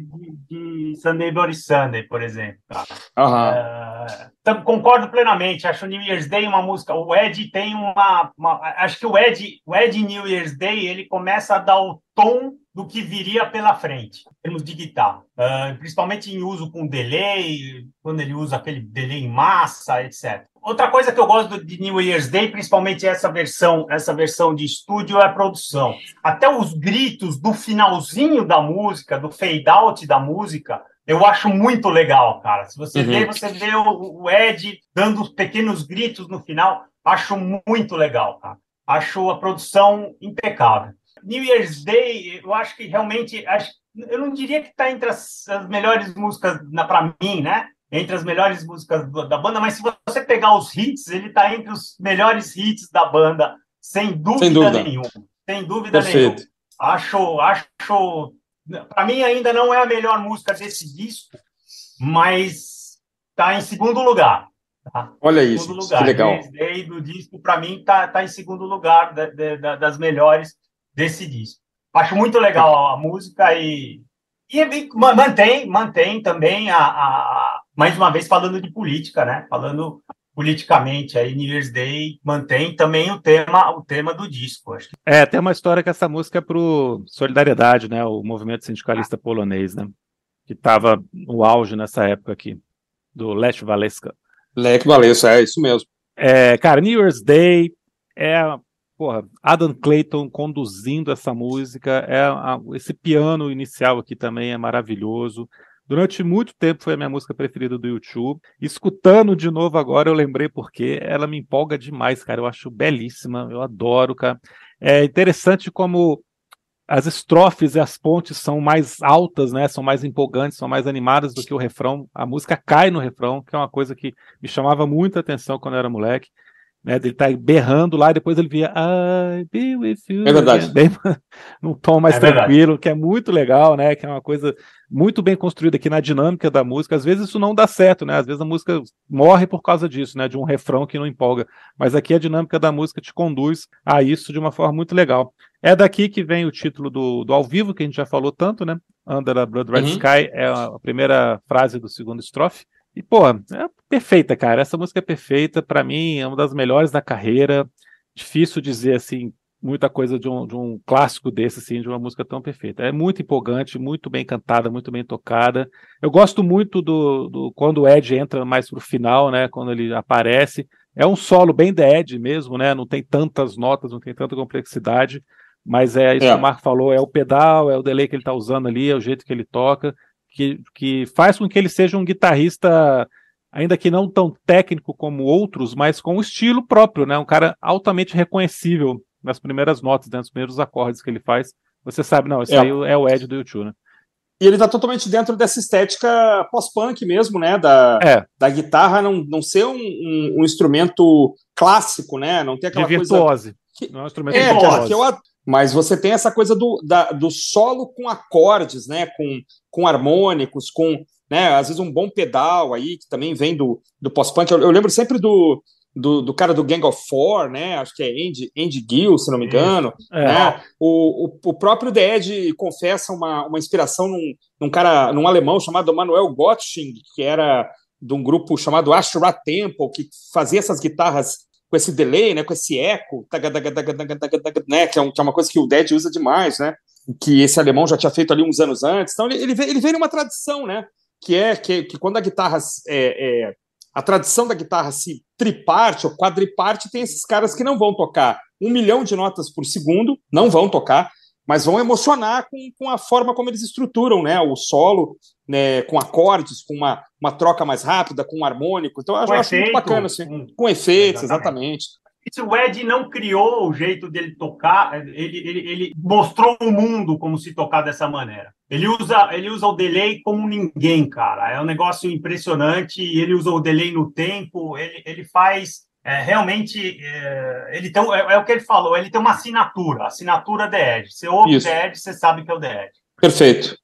de, de Sunday Bloody Sunday, por exemplo. Uhum. concordo plenamente. Acho New Year's Day uma música. O Ed tem uma, uma. acho que o Ed, o Ed New Year's Day ele começa a dar o tom do que viria pela frente, em termos de guitarra. Uh, principalmente em uso com delay, quando ele usa aquele delay em massa, etc. Outra coisa que eu gosto de New Year's Day, principalmente essa versão, essa versão de estúdio, é a produção. Até os gritos do finalzinho da música, do fade out da música, eu acho muito legal, cara. Se você uhum. vê, você vê o, o Ed dando pequenos gritos no final, acho muito legal, cara. Acho a produção impecável. New Year's Day, eu acho que realmente, acho, eu não diria que está entre as, as, melhores músicas para mim, né? Entre as melhores músicas da banda, mas se você pegar os hits, ele está entre os melhores hits da banda, sem dúvida, sem dúvida. nenhuma. Sem dúvida Perfeito. nenhuma. Acho, acho, para mim ainda não é a melhor música desse disco, mas está em segundo lugar. Tá? Olha isso, lugar. que legal. Day do disco, para mim, está tá em segundo lugar da, da, das melhores desse disco. Acho muito legal a música e, e mantém, mantém também a, a, mais uma vez falando de política, né? Falando politicamente aí New Year's Day mantém também o tema o tema do disco acho é tem uma história que essa música é pro solidariedade né o movimento sindicalista ah. polonês né que estava no auge nessa época aqui do Lech Waleska Lech Waleska é isso mesmo é cara New Year's Day é porra, Adam Clayton conduzindo essa música, é a, esse piano inicial aqui também é maravilhoso. Durante muito tempo foi a minha música preferida do YouTube. Escutando de novo agora, eu lembrei porque ela me empolga demais, cara. Eu acho belíssima, eu adoro, cara. É interessante como as estrofes e as pontes são mais altas, né? São mais empolgantes, são mais animadas do que o refrão. A música cai no refrão, que é uma coisa que me chamava muita atenção quando eu era moleque né? Ele tá berrando lá e depois ele via I be with you. É verdade. Bem, num tom mais é tranquilo, verdade. que é muito legal, né? Que é uma coisa muito bem construída aqui na dinâmica da música. Às vezes isso não dá certo, né? Às vezes a música morre por causa disso, né? De um refrão que não empolga. Mas aqui a dinâmica da música te conduz a isso de uma forma muito legal. É daqui que vem o título do, do ao vivo, que a gente já falou tanto, né? Under a Blood Red uhum. Sky é a primeira frase do segundo estrofe. E, pô, é perfeita, cara. Essa música é perfeita. para mim, é uma das melhores da carreira. Difícil dizer, assim, muita coisa de um, de um clássico desse, assim, de uma música tão perfeita. É muito empolgante, muito bem cantada, muito bem tocada. Eu gosto muito do, do quando o Ed entra mais pro final, né? Quando ele aparece. É um solo bem The Ed mesmo, né? Não tem tantas notas, não tem tanta complexidade. Mas é isso é. que o Marco falou, é o pedal, é o delay que ele tá usando ali, é o jeito que ele toca que, que faz com que ele seja um guitarrista, ainda que não tão técnico como outros, mas com o estilo próprio, né? Um cara altamente reconhecível nas primeiras notas, né? nos primeiros acordes que ele faz. Você sabe, não, esse é. aí é o Ed do YouTube, né? E ele tá totalmente dentro dessa estética pós-punk mesmo, né? Da, é. da guitarra não, não ser um, um, um, instrumento clássico, né? Não ter aquela De virtuose. coisa. Não é um instrumento é, virtuose. Que eu, mas você tem essa coisa do, da, do solo com acordes, né? Com, com harmônicos, com né, às vezes um bom pedal aí, que também vem do, do pós-punk. Eu, eu, lembro sempre do, do, do, cara do Gang of Four, né? Acho que é Andy, Andy Gill, se não me engano. É. Né? O, o, o, próprio The Edge confessa uma, uma inspiração num, num cara, num alemão chamado Manuel Gottsching, que era de um grupo chamado Ashura Temple, que fazia essas guitarras com esse delay, né, com esse eco, né, que, é um, que é uma coisa que o Dead usa demais, né, que esse alemão já tinha feito ali uns anos antes. Então ele, ele, ele vem numa tradição, né, que é que, que quando a guitarra é, é, a tradição da guitarra se triparte ou quadriparte, tem esses caras que não vão tocar um milhão de notas por segundo, não vão tocar, mas vão emocionar com, com a forma como eles estruturam né, o solo, né, com acordes, com uma, uma troca mais rápida, com um harmônico. Então, eu com acho efeito, muito bacana, assim, com, com efeitos, exatamente. exatamente. O Ed não criou o jeito dele tocar, ele, ele, ele mostrou o mundo como se tocar dessa maneira. Ele usa, ele usa o delay como ninguém, cara. É um negócio impressionante. Ele usa o delay no tempo, ele, ele faz é, realmente, é, ele tem, é, é, o que ele falou, ele tem uma assinatura, assinatura The Edge. Você ouve Isso. The Edge, você sabe que é o The Edge. Perfeito.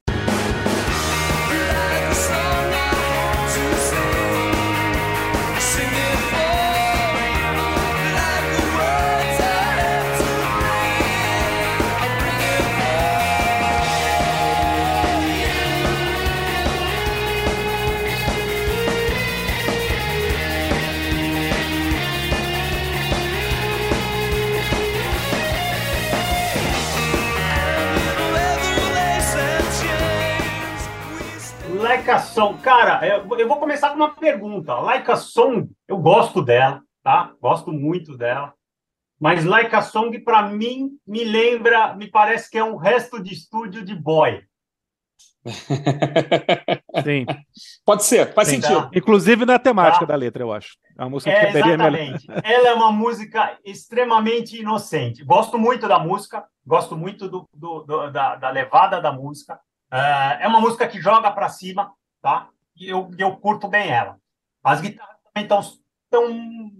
Laika Song, cara, eu, eu vou começar com uma pergunta. Laika Song, eu gosto dela, tá? Gosto muito dela. Mas Laika Song, para mim, me lembra, me parece que é um resto de estúdio de boy. Sim. Pode ser, faz Sim, sentido. Tá. Inclusive na temática tá. da letra, eu acho. É uma música é, que exatamente. Melhor. Ela é uma música extremamente inocente. Gosto muito da música, gosto muito do, do, do da, da, levada da música. Uh, é uma música que joga para cima, tá? E eu, eu curto bem ela. As guitarras também estão tão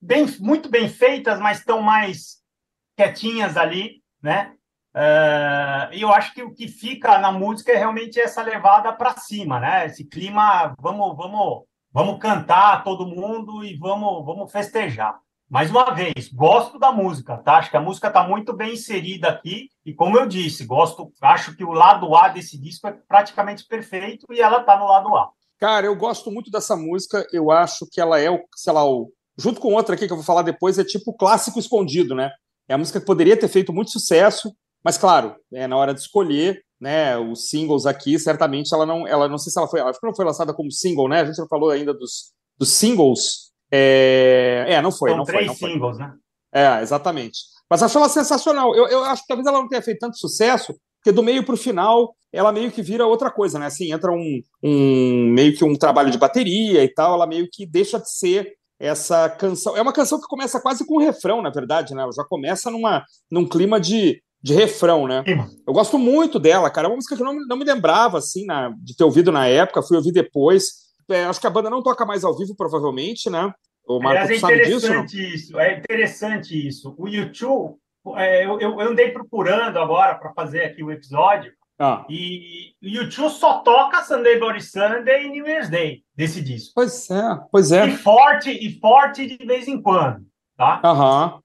bem, muito bem feitas, mas estão mais quietinhas ali, né? Uh, e eu acho que o que fica na música é realmente essa levada para cima, né? Esse clima, vamos, vamos, vamos cantar todo mundo e vamos, vamos festejar. Mais uma vez, gosto da música, tá? Acho que a música está muito bem inserida aqui e como eu disse, gosto, acho que o lado A desse disco é praticamente perfeito e ela está no lado A. Cara, eu gosto muito dessa música. Eu acho que ela é o, sei lá, o junto com outra aqui que eu vou falar depois é tipo clássico escondido, né? É a música que poderia ter feito muito sucesso, mas claro, é, na hora de escolher, né, os singles aqui, certamente ela não, ela não sei se ela foi, acho que não foi lançada como single, né? A gente não falou ainda dos, dos singles é, é não foi. São não três foi, não singles, foi. né? É, exatamente. Mas acho ela sensacional. Eu, eu acho que talvez ela não tenha feito tanto sucesso, porque do meio para o final ela meio que vira outra coisa, né? Assim, entra um, um meio que um trabalho de bateria e tal, ela meio que deixa de ser essa canção. É uma canção que começa quase com um refrão, na verdade, né? Ela já começa numa, num clima de, de refrão, né? Eu gosto muito dela, cara. É uma música que eu não, não me lembrava, assim, na, de ter ouvido na época, fui ouvir depois. É, acho que a banda não toca mais ao vivo, provavelmente, né? O Marco Aliás, é sabe disso? Isso, é interessante isso. O YouTube, é, eu, eu andei procurando agora para fazer aqui o episódio, ah. e o YouTube só toca Sunday Bloody Sunday e New Year's Day desse disco. Pois é, pois é. E forte, e forte de vez em quando, tá?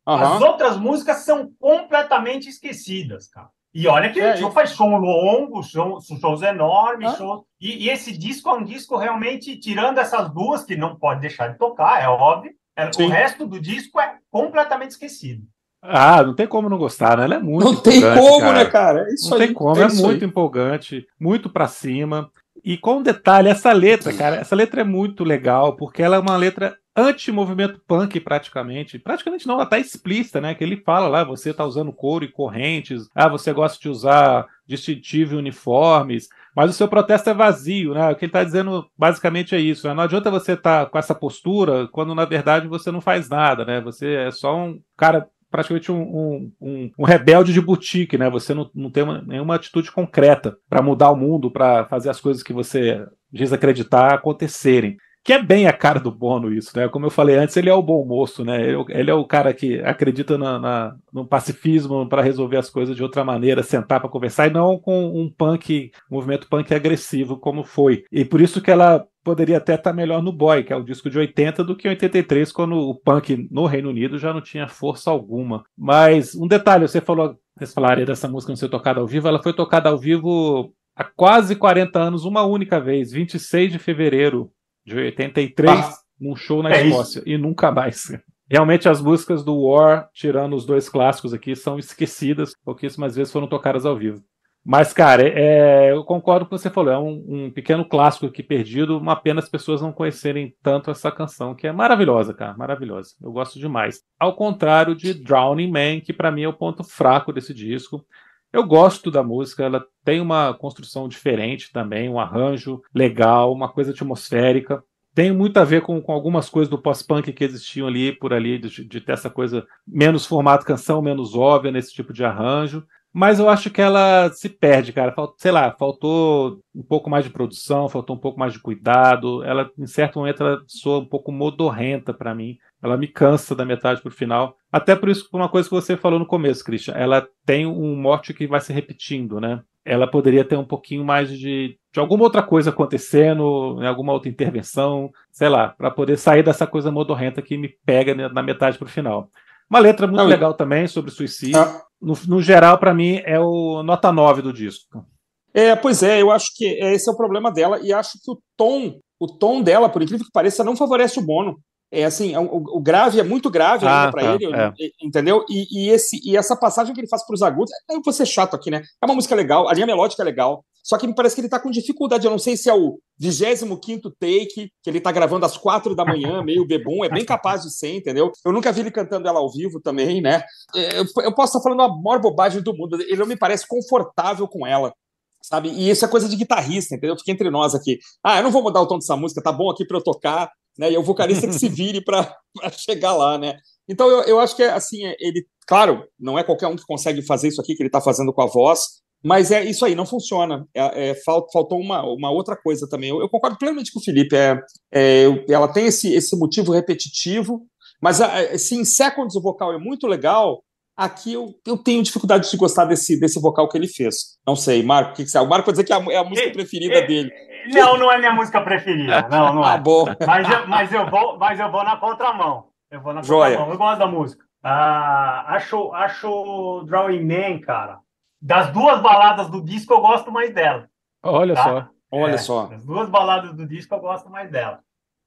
As outras músicas são completamente esquecidas, cara. E olha que é, o show faz som longo, show, shows enormes, ah. shows... E, e, esse disco é um disco realmente, tirando essas duas, que não pode deixar de tocar, é óbvio, é, o resto do disco é completamente esquecido. Ah, não tem como não gostar, né? Ela é muito Não tem como, cara. né, cara? É isso não aí, tem como, é, é muito aí. empolgante, muito para cima. E com um detalhe, essa letra, cara, essa letra é muito legal, porque ela é uma letra anti-movimento punk, praticamente. Praticamente não, ela tá explícita, né? Que ele fala lá, você tá usando couro e correntes, ah, você gosta de usar distintivo e uniformes, mas o seu protesto é vazio, né? O que ele tá dizendo basicamente é isso. Né? Não adianta você estar tá com essa postura quando na verdade você não faz nada, né? Você é só um cara praticamente um, um, um, rebelde de boutique, né? Você não, não tem uma, nenhuma atitude concreta para mudar o mundo, para fazer as coisas que você diz acreditar acontecerem que é bem a cara do Bono isso, né? Como eu falei antes, ele é o bom moço, né? Ele, ele é o cara que acredita na, na no pacifismo para resolver as coisas de outra maneira, sentar para conversar e não com um punk, um movimento punk agressivo como foi. E por isso que ela poderia até estar tá melhor no Boy, que é o disco de 80, do que em 83, quando o punk no Reino Unido já não tinha força alguma. Mas um detalhe, você falou, vocês falaram dessa música não ser tocada ao vivo, ela foi tocada ao vivo há quase 40 anos, uma única vez, 26 de fevereiro de 83, ah, num show na é Escócia, isso. e nunca mais. Realmente as músicas do War, tirando os dois clássicos aqui, são esquecidas, pouquíssimas vezes foram tocadas ao vivo. Mas, cara, é, eu concordo com o que você falou, é um, um, pequeno clássico aqui perdido, uma pena as pessoas não conhecerem tanto essa canção, que é maravilhosa, cara, maravilhosa. Eu gosto demais. Ao contrário de Drowning Man, que para mim é o ponto fraco desse disco. Eu gosto da música, ela tem uma construção diferente também, um arranjo legal, uma coisa atmosférica. Tem muito a ver com, com algumas coisas do pós-punk que existiam ali, por ali, de, de ter essa coisa menos formato canção, menos óbvia nesse tipo de arranjo. Mas eu acho que ela se perde, cara. sei lá, faltou um pouco mais de produção, faltou um pouco mais de cuidado. Ela, em certo momento, ela soa um pouco modorrenta para mim. Ela me cansa da metade pro final. Até por isso, por uma coisa que você falou no começo, Christian. Ela tem um mote que vai se repetindo, né? ela poderia ter um pouquinho mais de, de alguma outra coisa acontecendo, em alguma outra intervenção, sei lá, para poder sair dessa coisa modorrenta que me pega na metade para o final. Uma letra muito Não, legal também sobre suicídio. Ah. No, no geral, para mim, é o nota 9 do disco. É, pois é, eu acho que esse é o problema dela, e acho que o tom, o tom dela, por incrível que pareça, não favorece o Bono. É assim, é o, o grave é muito grave ah, para tá, ele, é. entendeu? E, e, esse, e essa passagem que ele faz para os agudos, eu vou ser chato aqui, né? É uma música legal, a linha melódica é legal, só que me parece que ele está com dificuldade. Eu não sei se é o 25 take, que ele está gravando às quatro da manhã, meio bebum, é bem capaz de ser, entendeu? Eu nunca vi ele cantando ela ao vivo também, né? É, eu, eu posso estar falando a maior bobagem do mundo, ele não me parece confortável com ela sabe? E isso é coisa de guitarrista, entendeu? Fica entre nós aqui. Ah, eu não vou mudar o tom dessa música, tá bom aqui para eu tocar, né? E é o vocalista que se vire para chegar lá, né? Então eu, eu acho que é assim, é, ele, claro, não é qualquer um que consegue fazer isso aqui que ele está fazendo com a voz, mas é isso aí, não funciona. É, é, faltou uma, uma outra coisa também. Eu, eu concordo plenamente com o Felipe. É, é, ela tem esse, esse motivo repetitivo, mas se em Seconds o vocal é muito legal, aqui eu, eu tenho dificuldade de gostar desse, desse vocal que ele fez. Não sei, Marco, o que, que você acha? O Marco vai dizer que é a, é a música preferida dele. Não, não é minha música preferida. Não, não é. Ah, bom. Mas eu, mas eu, vou, mas eu vou na contramão. Eu vou na Joia. contramão. Eu gosto da música. Ah, acho, acho Drawing Man, cara. Das duas baladas do disco, eu gosto mais dela. Olha tá? só. Olha é, só. Das duas baladas do disco, eu gosto mais dela.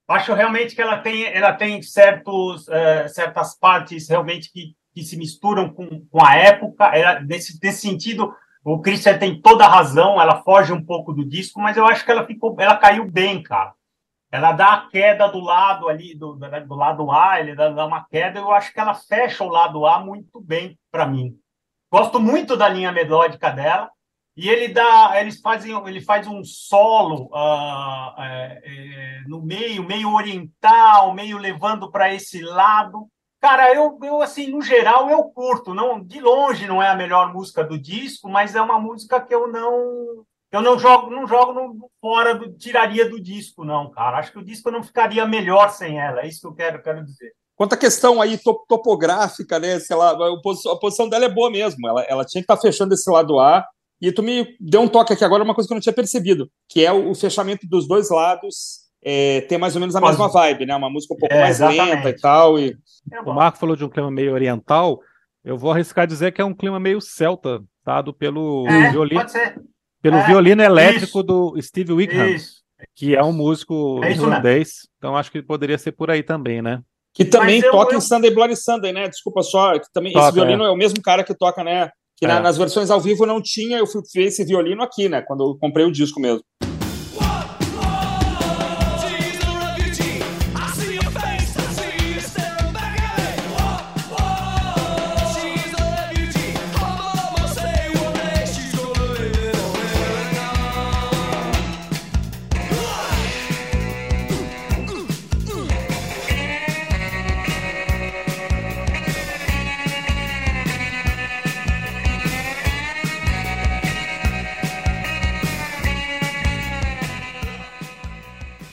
Acho realmente que ela tem, ela tem certos, uh, certas partes realmente que, que se misturam com, com a época. Ela, nesse, nesse sentido, o Christian tem toda a razão, ela foge um pouco do disco, mas eu acho que ela ficou, ela caiu bem, cara. Ela dá a queda do lado ali, do, do lado A, ele dá, uma queda, eu acho que ela fecha o lado A muito bem para mim. Gosto muito da linha melódica dela, e ele dá, eles fazem, ele faz um solo uh, é, é, no meio, meio oriental, meio levando para esse lado. Cara, eu, eu, assim, no geral, eu curto. Não, de longe não é a melhor música do disco, mas é uma música que eu não. Eu não jogo, não jogo no, fora do. tiraria do disco, não, cara. Acho que o disco não ficaria melhor sem ela. É isso que eu quero, quero dizer. Quanto à questão aí topográfica, né? Sei lá, a posição, a posição dela é boa mesmo. Ela, ela tinha que estar tá fechando esse lado A. E tu me deu um toque aqui agora, uma coisa que eu não tinha percebido, que é o, o fechamento dos dois lados é, tem mais ou menos a Pode. mesma vibe, né? Uma música um pouco é, mais exatamente. lenta e tal. E... É o Marco falou de um clima meio oriental. Eu vou arriscar dizer que é um clima meio celta, dado pelo é, violino, pelo é, violino elétrico isso. do Steve Wickham, isso. que é um músico é irlandês. Então acho que poderia ser por aí também, né? Que também eu, toca eu... em Sunday Bloody Sunday, né? Desculpa só, que também toca, esse violino é. é. o mesmo cara que toca, né? Que na, nas versões ao vivo não tinha, eu fui ver esse violino aqui, né? Quando eu comprei o disco mesmo.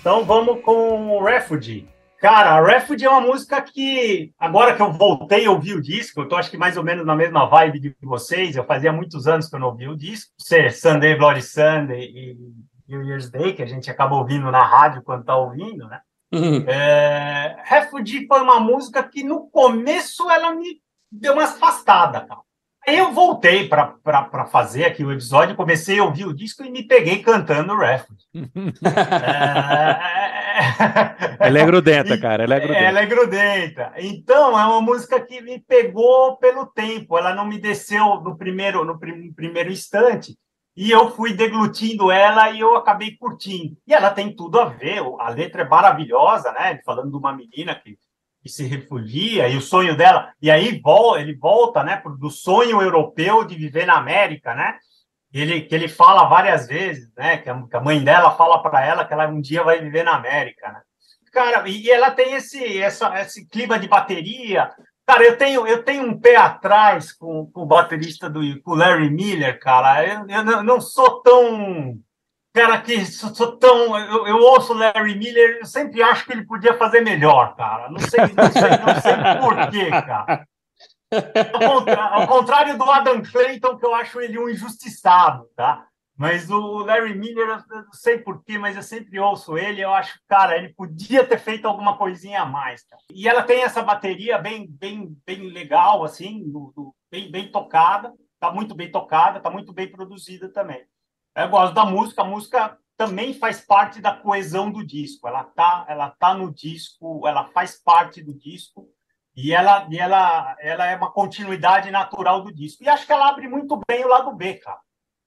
Então vamos com o Refugee. Cara, Refugee é uma música que, agora que eu voltei a ouvir o disco, eu tô acho que mais ou menos na mesma vibe de vocês, eu fazia muitos anos que eu não ouvi o disco, ser Sunday, Bloody Sunday e New Year's Day, que a gente acaba ouvindo na rádio quando tá ouvindo, né? Uhum. É, Refugee foi uma música que no começo ela me deu uma afastada, cara. Aí eu voltei para fazer aqui o episódio, comecei a ouvir o disco e me peguei cantando Refuge. é... Ela é grudenta, cara. Ela é grudenta. Ela é grudenta. Então, é uma música que me pegou pelo tempo. Ela não me desceu no primeiro, no prim primeiro instante. E eu fui deglutindo ela e eu acabei curtindo. E ela tem tudo a ver. A letra é maravilhosa, né? Falando de uma menina que que se refugia e o sonho dela e aí ele volta né do sonho europeu de viver na América né ele que ele fala várias vezes né que a, mãe dela fala para ela que ela um dia vai viver na América né. Cara e ela tem esse essa, esse clima de bateria. Cara eu tenho eu tenho um pé atrás com, com o baterista do com Larry Miller cara. Eu, eu não sou tão cara que sou, sou tão. Eu, eu, ouço Larry Miller, eu sempre acho que ele podia fazer melhor, cara. Não sei, não sei, não sei por quê, cara. ao, contrário do Adam Clayton, que eu acho ele um injustiçado, tá? Mas o Larry Miller, eu não sei porquê, mas eu sempre ouço ele. Eu acho, cara, ele podia ter feito alguma coisinha a mais. Cara. E ela tem essa bateria bem, bem, bem legal, assim, do, do, bem, bem tocada. Tá muito bem tocada, tá muito bem produzida também. Eu gosto da música. A música também faz parte da coesão do disco. Ela tá, ela tá no disco, ela faz parte do disco e ela, e ela, ela é uma continuidade natural do disco. E acho que ela abre muito bem o lado B, cara.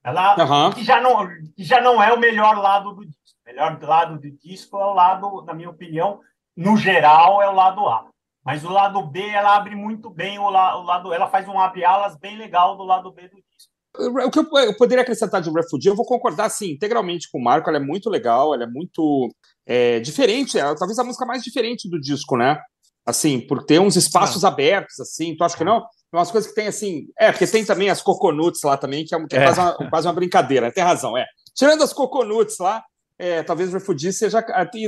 Ela uhum. que já não que já não é o melhor lado do disco. O melhor lado do disco é o lado, na minha opinião, no geral é o lado A. Mas o lado B ela abre muito bem o, la, o lado, ela faz um abre alas bem legal do lado B do disco. O que eu poderia acrescentar de Refugee, eu vou concordar assim, integralmente com o Marco, ela é muito legal, ela é muito é, diferente, é, talvez a música mais diferente do disco, né? Assim, por ter uns espaços ah. abertos, assim, tu acha que não? umas coisas que tem assim. É, porque tem também as coconuts lá também, que é, que é, é. Quase, uma, quase, uma, brincadeira, tem razão, é. Tirando as coconuts lá, é, talvez o Refugee seja.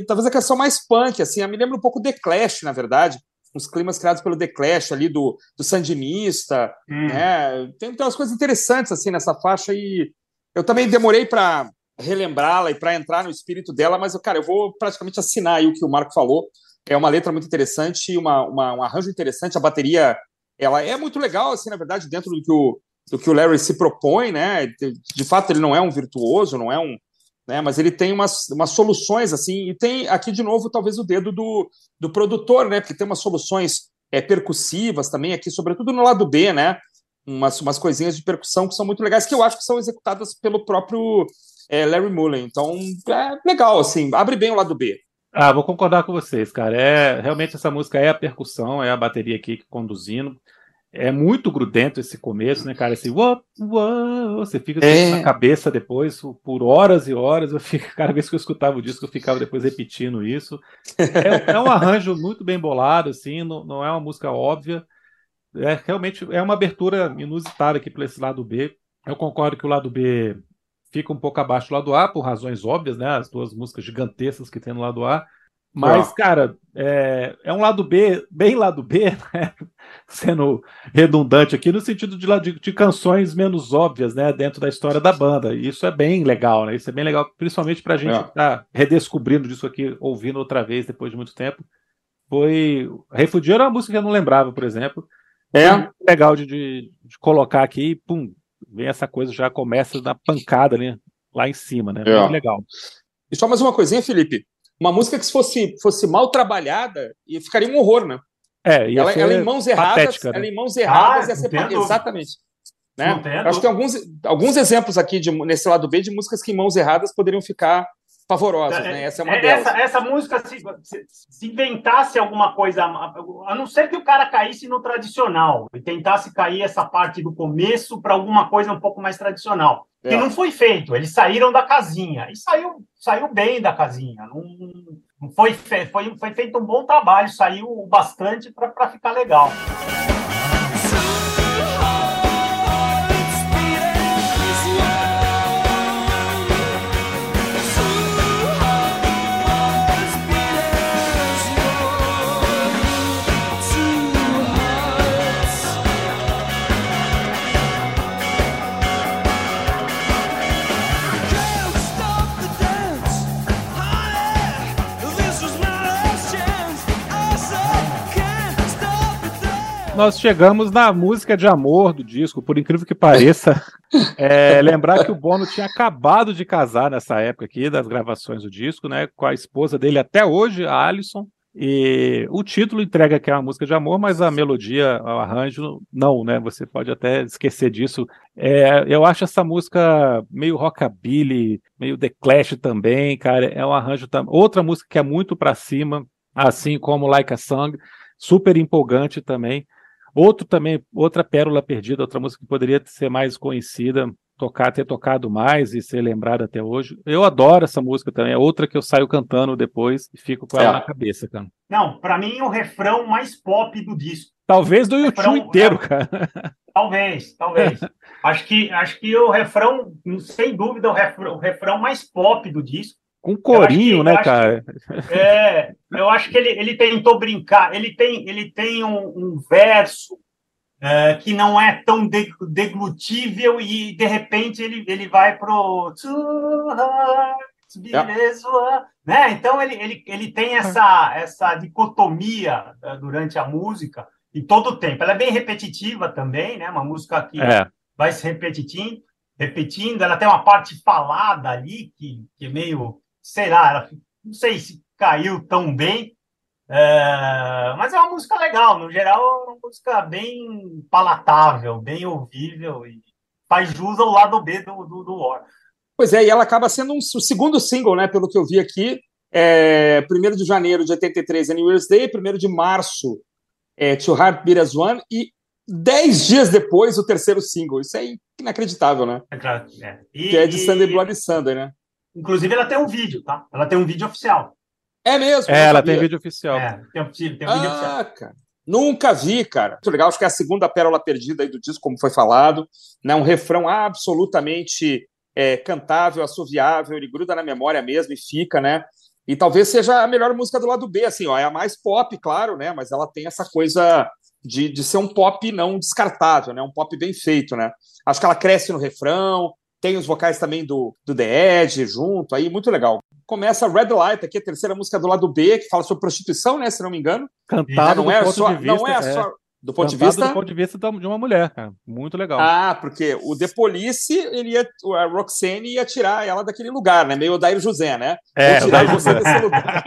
Talvez a canção mais punk, assim, eu me lembra um pouco The Clash, na verdade. Uns climas criados pelo The Clash ali, do, do Sandinista, hum. né? Tem, tem umas coisas interessantes, assim, nessa faixa e eu também demorei para relembrá-la e para entrar no espírito dela, mas, cara, eu vou praticamente assinar aí o que o Marco falou. É uma letra muito interessante, uma, uma, um arranjo interessante, a bateria ela é muito legal, assim, na verdade, dentro do que o, do que o Larry se propõe, né? De, de fato, ele não é um virtuoso, não é um. Né, mas ele tem umas, umas soluções, assim, e tem aqui de novo, talvez, o dedo do, do produtor, né? Porque tem umas soluções é, percussivas também, aqui, sobretudo no lado B, né? Umas, umas coisinhas de percussão que são muito legais, que eu acho que são executadas pelo próprio é, Larry Mullen. Então, é legal, assim, abre bem o lado B. Ah, vou concordar com vocês, cara. É realmente essa música é a percussão, é a bateria aqui conduzindo. É muito grudento esse começo, né, cara? Esse uou, uou, você fica é. na cabeça depois por horas e horas. Eu fico, cada vez que eu escutava o disco, eu ficava depois repetindo isso. É, é um arranjo muito bem bolado, assim, não, não é uma música óbvia. É realmente é uma abertura inusitada aqui para esse lado B. Eu concordo que o lado B fica um pouco abaixo do lado A, por razões óbvias, né? As duas músicas gigantescas que tem no lado A. Mas, cara, é, é, um lado B, bem lado B, né? sendo redundante aqui, no sentido de, de, de, canções menos óbvias, né, dentro da história da banda. E isso é bem legal, né? Isso é bem legal, principalmente pra gente estar é. tá redescobrindo isso aqui, ouvindo outra vez depois de muito tempo. Foi. Refugiar era uma música que eu não lembrava, por exemplo. É. legal de, de, de colocar aqui e, pum, vem essa coisa, já começa da pancada né, lá em cima, né? É. Muito legal. E só mais uma coisinha, Felipe. Uma música que se fosse, fosse mal trabalhada, ficaria um horror, né? É, ela, ela, em mãos erradas, patética, né? ela em mãos erradas ah, ia ser exatamente. Né? Acho que tem alguns, alguns exemplos aqui de, nesse lado B de músicas que em mãos erradas poderiam ficar pavorosas, é, né? Essa é uma é, delas. Essa, essa música, se, se, inventasse alguma coisa, a não ser que o cara caísse no tradicional e tentasse cair essa parte do começo para alguma coisa um pouco mais tradicional. É. Que não foi feito, eles saíram da casinha e saiu, saiu bem da casinha. Não, foi, foi, foi feito um bom trabalho, saiu bastante para ficar legal. Nós chegamos na música de amor do disco, por incrível que pareça. É, lembrar que o Bono tinha acabado de casar nessa época aqui das gravações do disco, né? Com a esposa dele até hoje, a Alison. E o título entrega que é uma música de amor, mas a melodia, o arranjo, não, né? Você pode até esquecer disso. É, eu acho essa música meio rockabilly, meio The Clash também, cara. É um arranjo. Outra música que é muito para cima, assim como Like a Song, super empolgante também. Outro também, outra pérola perdida, outra música que poderia ser mais conhecida, tocar, ter tocado mais e ser lembrada até hoje. Eu adoro essa música também, é outra que eu saio cantando depois e fico com ela é. na cabeça, cara. Não, para mim é o refrão mais pop do disco. Talvez do YouTube refrão, inteiro, é, cara. Talvez, talvez. acho que acho que o refrão, sem dúvida, o refrão, o refrão mais pop do disco. Com corinho, que, né, cara? Que, é, eu acho que ele, ele tentou brincar. Ele tem, ele tem um, um verso uh, que não é tão deglutível e de repente ele, ele vai pro beleza, né? Então ele, ele, ele tem essa, essa dicotomia uh, durante a música e todo o tempo. Ela é bem repetitiva também, né? Uma música que é. vai se repetindo, repetindo. Ela tem uma parte falada ali que, que é meio, sei lá, ela, não sei se caiu tão bem, é, mas é uma música legal, no geral, é uma música bem palatável, bem ouvível e faz jus ao lado B do, do, do War. Pois é, e ela acaba sendo um, o segundo single, né? Pelo que eu vi aqui. É, 1 de janeiro de 83 é New Year's Day, 1 de março é To Heart Beat As One, e dez dias depois o terceiro single. Isso é inacreditável, né? É claro. É. E, que é de Sunday Bloody Sunday, né? Inclusive, ela tem um vídeo, tá? Ela tem um vídeo oficial. É mesmo? É, ela tem vídeo oficial. É, tem, um, tem um vídeo ah, oficial. Cara. Nunca vi, cara. Muito legal, acho que é a segunda pérola perdida aí do disco, como foi falado. Né? Um refrão absolutamente é, cantável, assoviável, ele gruda na memória mesmo e fica, né? E talvez seja a melhor música do lado B, assim, ó, é a mais pop, claro, né? Mas ela tem essa coisa de, de ser um pop não descartável, né? Um pop bem feito, né? Acho que ela cresce no refrão, tem os vocais também do, do The Edge junto, aí muito legal. Começa Red Light, aqui a terceira música do lado B, que fala sobre prostituição, né? Se não me engano. Cantado não é só, não é, é. só do ponto de vista do ponto de vista de uma mulher, cara. Muito legal. Ah, porque o The Police, ele ia, a Roxane ia tirar ela daquele lugar, né? Meio o Dair José, né? É, Vou tirar você desse lugar.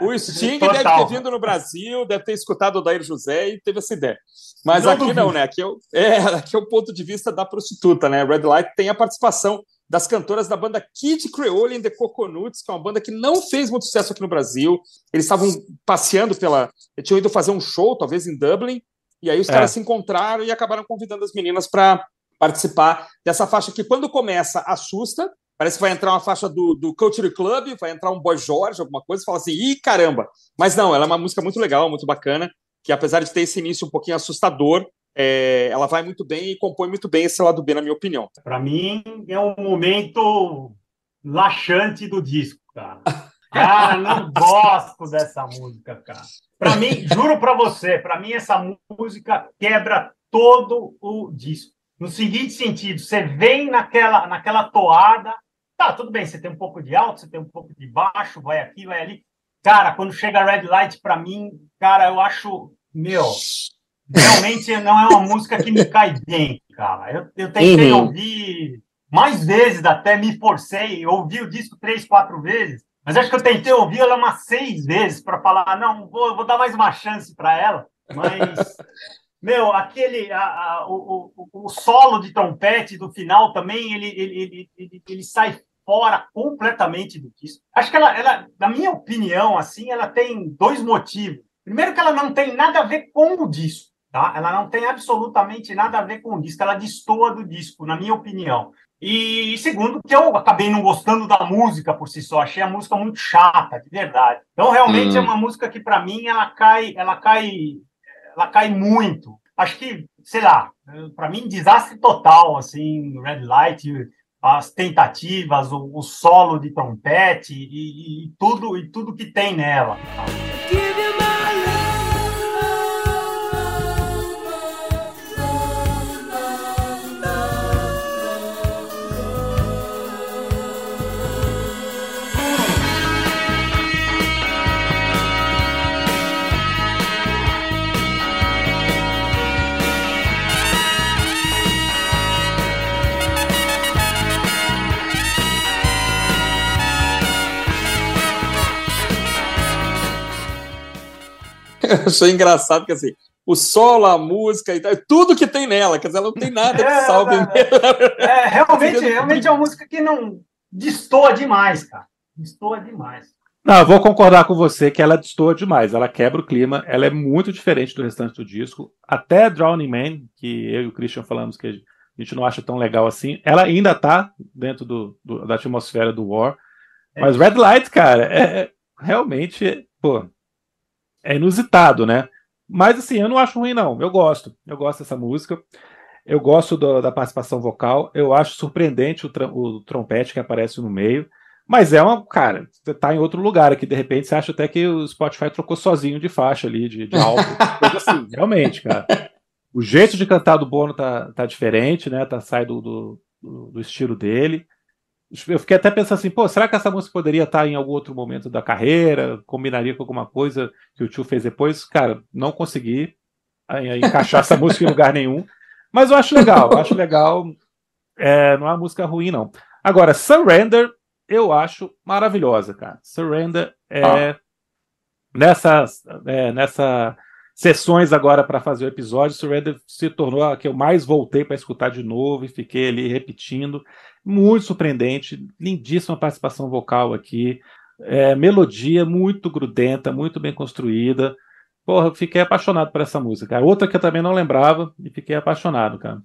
o Sting Total. deve ter vindo no Brasil, deve ter escutado o Dair José e teve essa ideia. Mas não aqui não, né? Aqui é, o, é, aqui é o ponto de vista da prostituta, né? Red Light tem a participação das cantoras da banda Kid Creole and the Coconuts, que é uma banda que não fez muito sucesso aqui no Brasil. Eles estavam passeando pela. Eles tinham ido fazer um show, talvez em Dublin, e aí os é. caras se encontraram e acabaram convidando as meninas para participar dessa faixa que, quando começa, assusta. Parece que vai entrar uma faixa do, do Culture Club, vai entrar um Boy George, alguma coisa, e fala assim, ih, caramba! Mas não, ela é uma música muito legal, muito bacana, que apesar de ter esse início um pouquinho assustador, é, ela vai muito bem e compõe muito bem esse lado B, na minha opinião. Para mim, é um momento laxante do disco, cara. Cara, não gosto dessa música, cara. Para mim, juro para você, para mim essa música quebra todo o disco. No seguinte sentido, você vem naquela, naquela toada, tá, tudo bem, você tem um pouco de alto, você tem um pouco de baixo, vai aqui, vai ali. Cara, quando chega a Red Light, para mim, cara, eu acho, meu, realmente não é uma música que me cai bem, cara. Eu, eu tentei uhum. ouvir mais vezes, até me forcei, ouvi o disco três, quatro vezes, mas acho que eu tentei ouvir ela umas seis vezes para falar, não, vou, vou dar mais uma chance para ela, mas. Meu, aquele a, a, o, o, o, solo de trompete do final também ele, ele, ele, ele, ele sai fora completamente do disco. Acho que ela, ela, na minha opinião, assim, ela tem dois motivos. Primeiro que ela não tem nada a ver com o disco. Tá? Ela não tem absolutamente nada a ver com o disco, ela destoa do disco, na minha opinião. E segundo, que eu acabei não gostando da música por si só, achei a música muito chata, de verdade. Então, realmente hum. é uma música que, para mim, ela cai, ela cai, ela cai muito. Acho que, sei lá, para mim, desastre total, assim, Red Light, as tentativas, o, o solo de trompete e, e, tudo e tudo que tem nela. Tá? Eu achei engraçado que assim, o solo, a música e tal, tudo que tem nela, quer dizer, ela não tem nada que é, salve. É, é, realmente, realmente é uma música que não destoa demais, cara. Destoa demais. Não, eu vou concordar com você que ela destoa demais, ela quebra o clima, ela é muito diferente do restante do disco. Até Drowning Man, que eu e o Christian falamos que a gente não acha tão legal assim, ela ainda tá dentro do, do da atmosfera do War. É. Mas Red Light, cara, é, é realmente, pô, é inusitado, né? Mas assim, eu não acho ruim, não. Eu gosto. Eu gosto dessa música. Eu gosto do, da participação vocal. Eu acho surpreendente o, o, trompete que aparece no meio. Mas é uma, cara, você tá em outro lugar aqui, de repente você acha até que o Spotify trocou sozinho de faixa ali, de, de álbum, coisa assim, realmente, cara. O jeito de cantar do Bono tá, tá diferente, né? Tá sai do, do, do estilo dele. Eu fiquei até pensando assim, pô, será que essa música poderia estar em algum outro momento da carreira? Combinaria com alguma coisa que o tio fez depois? Cara, não consegui encaixar essa música em lugar nenhum. Mas eu acho legal, eu acho legal. É, não é uma música ruim, não. Agora, Surrender, eu acho maravilhosa, cara. Surrender é. Ah. Nessa, é, nessa sessões agora para fazer o episódio, Surrender se tornou a que eu mais voltei para escutar de novo e fiquei ali repetindo. Muito surpreendente, lindíssima participação vocal aqui. É, melodia muito grudenta, muito bem construída. Porra, eu fiquei apaixonado por essa música. Outra que eu também não lembrava e fiquei apaixonado, cara.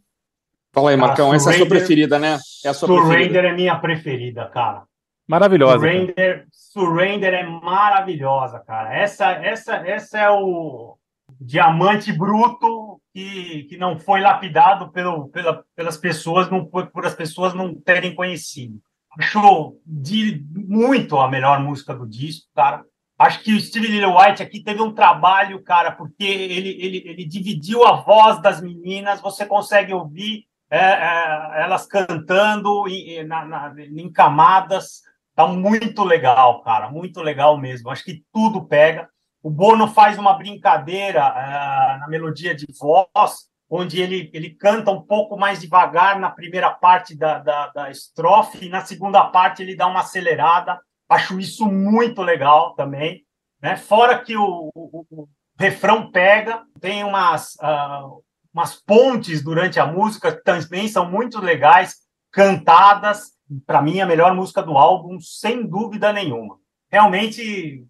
Fala aí, Marcão, ah, essa é a sua preferida, né? É a sua Surrender preferida. é minha preferida, cara. Maravilhosa. Surrender, Surrender é maravilhosa, cara. Essa, essa, essa é o diamante bruto que, que não foi lapidado pelo, pela, pelas pessoas, não foi por as pessoas não terem conhecido. Acho de muito a melhor música do disco, cara. Acho que o Steve Lillywhite White aqui teve um trabalho, cara, porque ele, ele, ele dividiu a voz das meninas, você consegue ouvir é, é, elas cantando em, na, na, em camadas. Tá muito legal, cara, muito legal mesmo. Acho que tudo pega. O Bono faz uma brincadeira uh, na melodia de voz, onde ele, ele canta um pouco mais devagar na primeira parte da, da, da estrofe, e na segunda parte ele dá uma acelerada. Acho isso muito legal também. Né? Fora que o, o, o refrão pega, tem umas, uh, umas pontes durante a música que também são muito legais, cantadas. Para mim, a melhor música do álbum, sem dúvida nenhuma. Realmente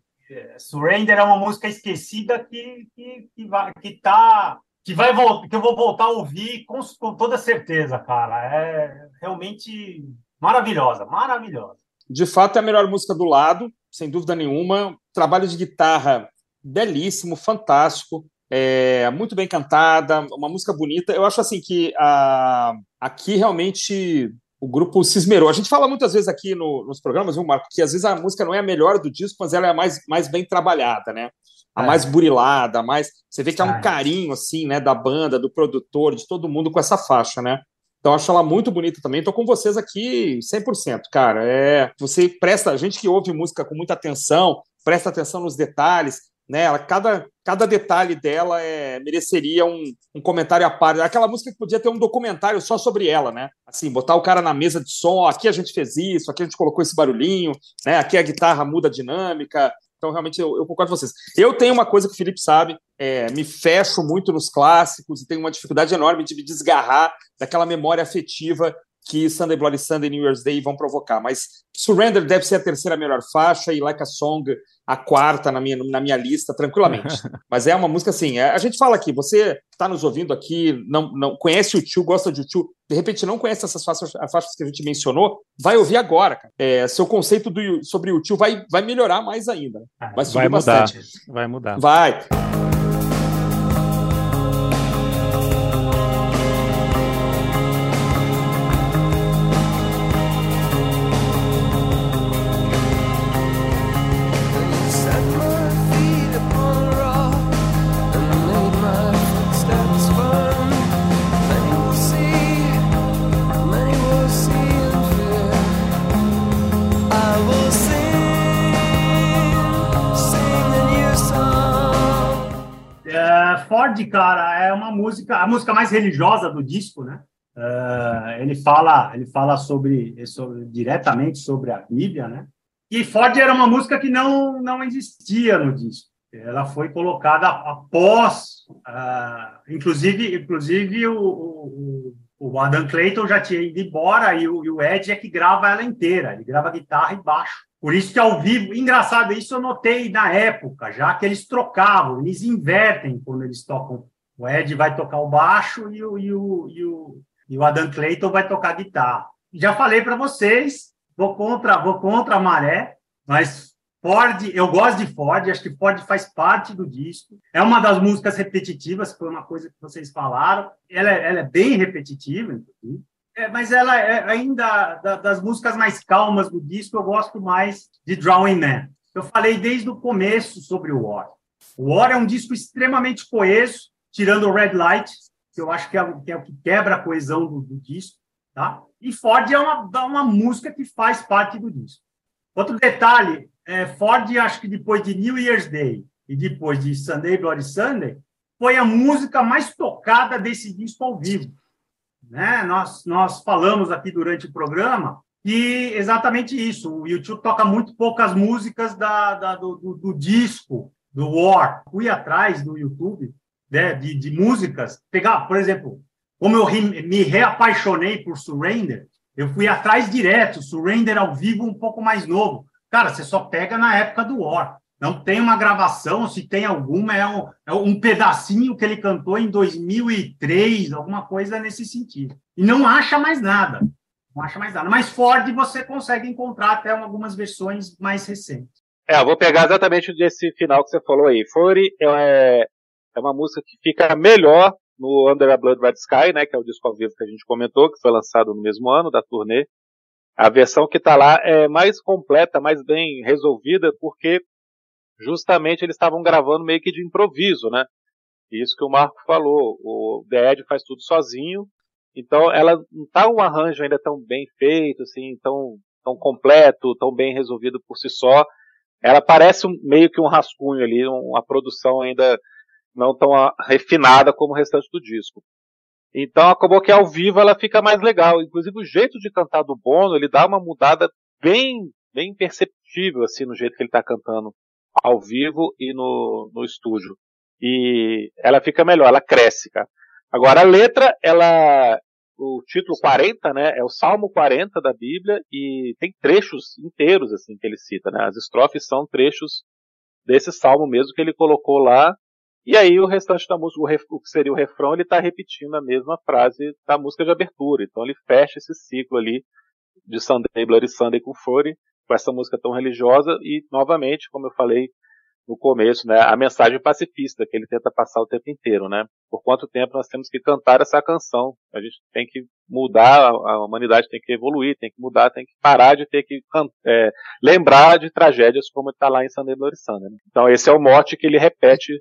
Surrender é uma música esquecida que, que, que, vai, que tá. Que, vai, que eu vou voltar a ouvir com, com toda certeza, cara. É realmente maravilhosa, maravilhosa. De fato, é a melhor música do lado, sem dúvida nenhuma. Trabalho de guitarra belíssimo, fantástico. É, muito bem cantada, uma música bonita. Eu acho assim que a, aqui realmente o grupo se esmerou. A gente fala muitas vezes aqui no, nos programas, viu, Marco, que às vezes a música não é a melhor do disco, mas ela é a mais, mais bem trabalhada, né? A é. mais burilada, a mais. Você vê que há um é. carinho, assim, né, da banda, do produtor, de todo mundo com essa faixa, né? Então, acho ela muito bonita também. Estou com vocês aqui 100%, cara. É, você presta, a gente que ouve música com muita atenção, presta atenção nos detalhes, né? Ela, cada, cada detalhe dela é, mereceria um, um comentário à parte. Aquela música que podia ter um documentário só sobre ela, né? Assim, botar o cara na mesa de som, ó, aqui a gente fez isso, aqui a gente colocou esse barulhinho, né? Aqui a guitarra muda a dinâmica. Então, realmente, eu, eu concordo com vocês. Eu tenho uma coisa que o Felipe sabe, é, me fecho muito nos clássicos e tenho uma dificuldade enorme de me desgarrar daquela memória afetiva que Sunday Bloody Sunday e New Year's Day vão provocar. Mas Surrender deve ser a terceira melhor faixa e Like a Song a quarta na minha, na minha lista, tranquilamente. Mas é uma música assim, é, a gente fala aqui, você está nos ouvindo aqui, não, não conhece o tio, gosta de tio, de repente não conhece essas faixas, as faixas que a gente mencionou, vai ouvir agora, cara. É, seu conceito do, sobre o tio vai, vai melhorar mais ainda. Ah, vai, vai mudar, bastante. vai mudar. Vai. Ford, cara, é uma música, a música mais religiosa do disco, né? Uh, ele fala, ele fala sobre, sobre, diretamente sobre a Bíblia, né? E Ford era uma música que não não existia no disco. Ela foi colocada após, uh, inclusive, inclusive o, o, o, Adam Clayton já tinha ido embora e o, e o Ed é que grava ela inteira. Ele grava guitarra e baixo. Por isso que ao vivo, engraçado, isso eu notei na época, já que eles trocavam, eles invertem quando eles tocam. O Ed vai tocar o baixo e o, e o, e o, e o Adam Clayton vai tocar guitarra. Já falei para vocês, vou contra, vou contra a maré, mas Ford, eu gosto de Ford, acho que Ford faz parte do disco. É uma das músicas repetitivas, foi uma coisa que vocês falaram. Ela é, ela é bem repetitiva, inclusive. É, mas ela é ainda da, das músicas mais calmas do disco, eu gosto mais de Drawing Man. Eu falei desde o começo sobre o War. O War é um disco extremamente coeso, tirando o Red Light, que eu acho que é, que é o que quebra a coesão do, do disco, tá? E Ford é uma, uma música que faz parte do disco. Outro detalhe, é, Ford, acho que depois de New Year's Day e depois de Sunday Bloody Sunday, foi a música mais tocada desse disco ao vivo. Né? Nós, nós falamos aqui durante o programa que exatamente isso. O YouTube toca muito poucas músicas da, da do, do, do, disco, do War. Fui atrás no YouTube né, de, de músicas. Pegar, por exemplo, como eu me reapaixonei por Surrender, eu fui atrás direto, Surrender ao vivo um pouco mais novo. Cara, você só pega na época do War. Não tem uma gravação, se tem alguma, é um, é um pedacinho que ele cantou em 2003, alguma coisa nesse sentido. E não acha mais nada. Não acha mais nada. Mas Ford você consegue encontrar até algumas versões mais recentes. É, eu vou pegar exatamente desse final que você falou aí. Fore é, é uma música que fica melhor no Under a Blood Red Sky, né, que é o disco ao vivo que a gente comentou, que foi lançado no mesmo ano da turnê. A versão que está lá é mais completa, mais bem resolvida, porque justamente eles estavam gravando meio que de improviso, né? Isso que o Marco falou. O The Ed faz tudo sozinho, então ela não está um arranjo ainda tão bem feito, assim, tão, tão completo, tão bem resolvido por si só. Ela parece um, meio que um rascunho ali, uma produção ainda não tão refinada como o restante do disco. Então acabou que ao vivo ela fica mais legal. Inclusive o jeito de cantar do Bono, ele dá uma mudada bem, bem perceptível assim no jeito que ele está cantando ao vivo e no, no estúdio. E ela fica melhor, ela cresce, cara. Agora a letra, ela o título 40, né, é o Salmo 40 da Bíblia e tem trechos inteiros assim que ele cita, né? As estrofes são trechos desse salmo mesmo que ele colocou lá e aí o restante da música, o, ref, o que seria o refrão, ele está repetindo a mesma frase da música de abertura. Então ele fecha esse ciclo ali de Sunday, Bloody Sunday com Fury, com essa música tão religiosa e novamente, como eu falei no começo, né, a mensagem pacifista que ele tenta passar o tempo inteiro, né? Por quanto tempo nós temos que cantar essa canção? A gente tem que mudar, a humanidade tem que evoluir, tem que mudar, tem que parar de ter que é, lembrar de tragédias como está lá em Bloody Sunday. Né? Então esse é o mote que ele repete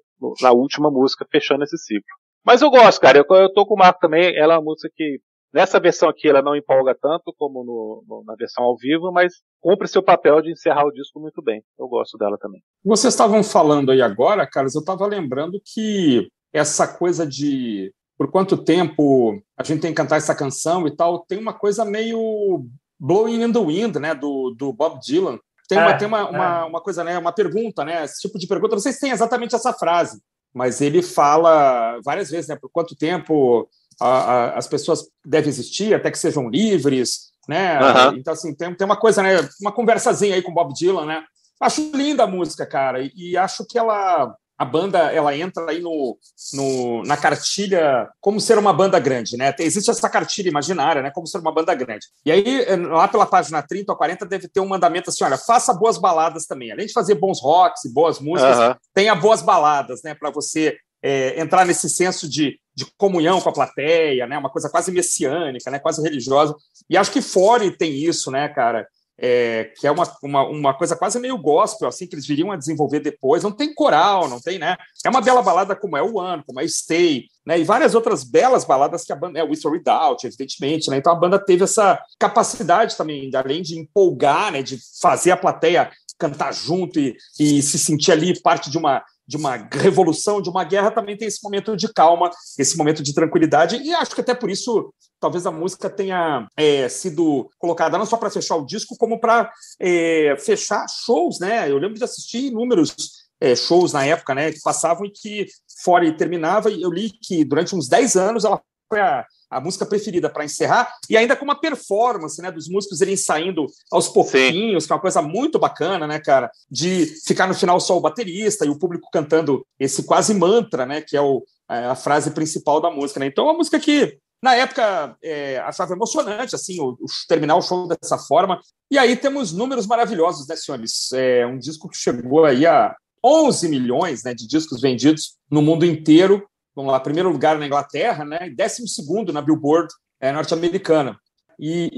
na última música, fechando esse ciclo. Mas eu gosto, cara. Eu, eu tô com o Marco também. Ela é uma música que Nessa versão aqui ela não empolga tanto como no, no, na versão ao vivo, mas cumpre seu papel de encerrar o disco muito bem. Eu gosto dela também. Vocês estavam falando aí agora, Carlos, eu estava lembrando que essa coisa de por quanto tempo a gente tem que cantar essa canção e tal, tem uma coisa meio Blowing in the Wind, né, do, do Bob Dylan. Tem, uma, é, tem uma, é. uma, uma, coisa, né, uma pergunta, né, esse tipo de pergunta, não sei se tem exatamente essa frase, mas ele fala várias vezes, né, por quanto tempo a, a, as pessoas devem existir até que sejam livres, né? Uhum. Então, assim, tem, tem uma coisa, né? Uma conversazinha aí com Bob Dylan, né? Acho linda a música, cara, e, e acho que ela a banda ela entra aí no, no, na cartilha como ser uma banda grande, né? Existe essa cartilha imaginária, né? Como ser uma banda grande. E aí, eh, lá pela página 30 ou 40, deve ter um mandamento assim: olha, faça boas baladas também. Além de fazer bons rocks e boas músicas, uhum. tenha boas baladas, né? Para você é, entrar nesse senso de, de comunhão com a plateia, né? Uma coisa quase messiânica, né? Quase religiosa. E acho que Fore tem isso, né, cara? É, que é uma, uma, uma, coisa quase meio gospel, assim, que eles viriam a desenvolver depois. Não tem coral, não tem, né? É uma bela balada como é o One, como é Stay, né? E várias outras belas baladas que a banda, é o Whistle Redoubt, evidentemente, né? Então a banda teve essa capacidade também, além de empolgar, né? De fazer a plateia cantar junto e, e se sentir ali parte de uma de uma revolução, de uma guerra, também tem esse momento de calma, esse momento de tranquilidade, e acho que até por isso talvez a música tenha é, sido colocada não só para fechar o disco, como para é, fechar shows, né? Eu lembro de assistir inúmeros é, shows na época, né, que passavam e que fora terminava, e eu li que durante uns 10 anos ela foi a, a música preferida para encerrar, e ainda com uma performance, né, dos músicos irem saindo aos pouquinhos, Sim. que é uma coisa muito bacana, né, cara, de ficar no final só o baterista e o público cantando esse quase mantra, né, que é o, a frase principal da música, né? Então, é uma música que na época, é, achava emocionante, assim, o, o, terminar o show dessa forma. E aí temos números maravilhosos, né, senhores? É um disco que chegou aí a 11 milhões né, de discos vendidos no mundo inteiro vamos lá, primeiro lugar na Inglaterra, né? Décimo segundo na Billboard é, norte-americana. E,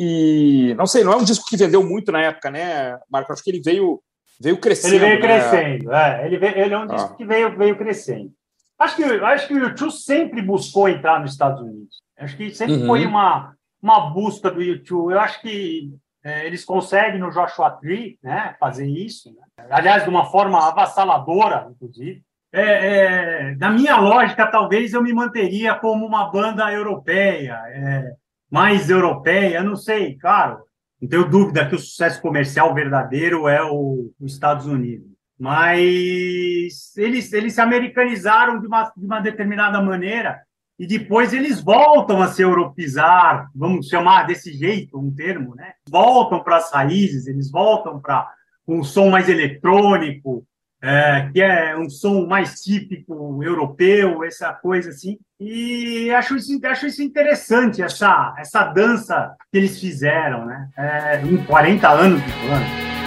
e, não sei, não é um disco que vendeu muito na época, né, Marco? Acho que ele veio, veio crescendo. Ele veio né? crescendo, é. Ele, veio, ele é um ah. disco que veio, veio crescendo. Acho que, acho que o YouTube sempre buscou entrar nos Estados Unidos. Acho que sempre uhum. foi uma, uma busca do YouTube. Eu acho que é, eles conseguem no Joshua Tree né, fazer isso. Né? Aliás, de uma forma avassaladora, inclusive. É, é, na minha lógica, talvez eu me manteria como uma banda europeia, é, mais europeia, não sei, claro. Não tenho dúvida que o sucesso comercial verdadeiro é o, os Estados Unidos mas eles, eles se americanizaram de uma, de uma determinada maneira e depois eles voltam a se europeizar, vamos chamar desse jeito um termo, né? Voltam para as raízes, eles voltam para um som mais eletrônico, é, que é um som mais típico europeu, essa coisa assim. E acho isso, acho isso interessante, essa, essa dança que eles fizeram, né? É, em 40 anos de plano.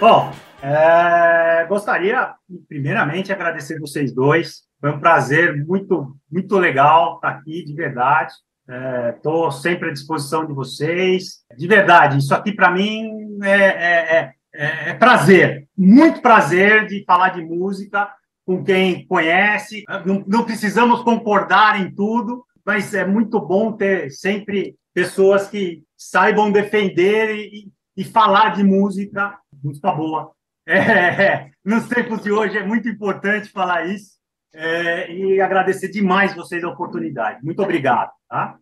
Bom, é, gostaria, primeiramente, agradecer vocês dois. Foi um prazer muito, muito legal estar aqui, de verdade. Estou é, sempre à disposição de vocês. De verdade, isso aqui para mim é, é, é, é, prazer, muito prazer de falar de música com quem conhece. Não, não precisamos concordar em tudo, mas é muito bom ter sempre pessoas que saibam defender e, e falar de música música boa. É, nos tempos de hoje é muito importante falar isso é, e agradecer demais vocês a oportunidade. Muito obrigado. Tá?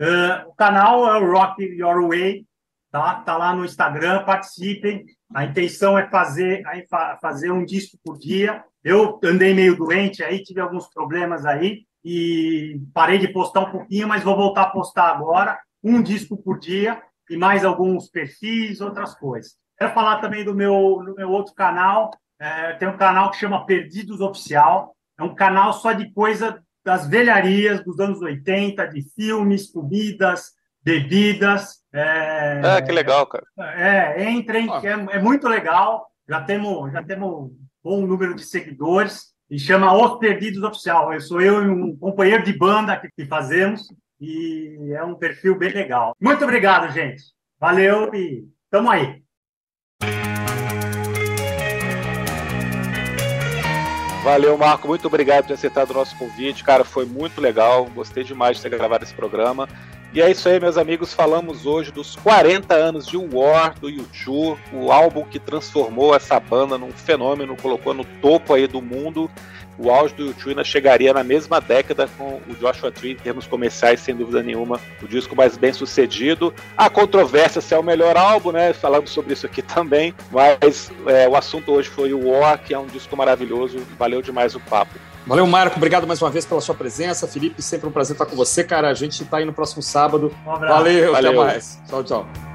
Uh, o canal é o Rock Your Way, tá? Tá lá no Instagram, participem. A intenção é fazer, é fazer um disco por dia. Eu andei meio doente aí, tive alguns problemas aí e parei de postar um pouquinho, mas vou voltar a postar agora. Um disco por dia e mais alguns perfis, outras coisas. Quero falar também do meu, do meu outro canal. É, tem um canal que chama Perdidos Oficial. É um canal só de coisa das velharias dos anos 80, de filmes, comidas, bebidas. É, é que legal, cara. É, entrem, ah. é, é, muito legal. Já temos, já temos um bom número de seguidores e chama Os Perdidos Oficial. Eu sou eu e um companheiro de banda que, que fazemos e é um perfil bem legal. Muito obrigado, gente. Valeu e tamo aí. Valeu, Marco. Muito obrigado por ter aceitado o nosso convite. Cara, foi muito legal. Gostei demais de ter gravado esse programa. E é isso aí, meus amigos. Falamos hoje dos 40 anos de War do YouTube, o álbum que transformou essa banda num fenômeno, colocou no topo aí do mundo o auge do YouTube ainda chegaria na mesma década com o Joshua Tree em termos comerciais, sem dúvida nenhuma, o disco mais bem sucedido. Há controvérsia se é o melhor álbum, né? Falamos sobre isso aqui também, mas é, o assunto hoje foi o War, que é um disco maravilhoso. Valeu demais o papo. Valeu, Marco. Obrigado mais uma vez pela sua presença. Felipe, sempre um prazer estar com você, cara. A gente está aí no próximo sábado. Um Valeu, Valeu, até mais. Tchau, tchau.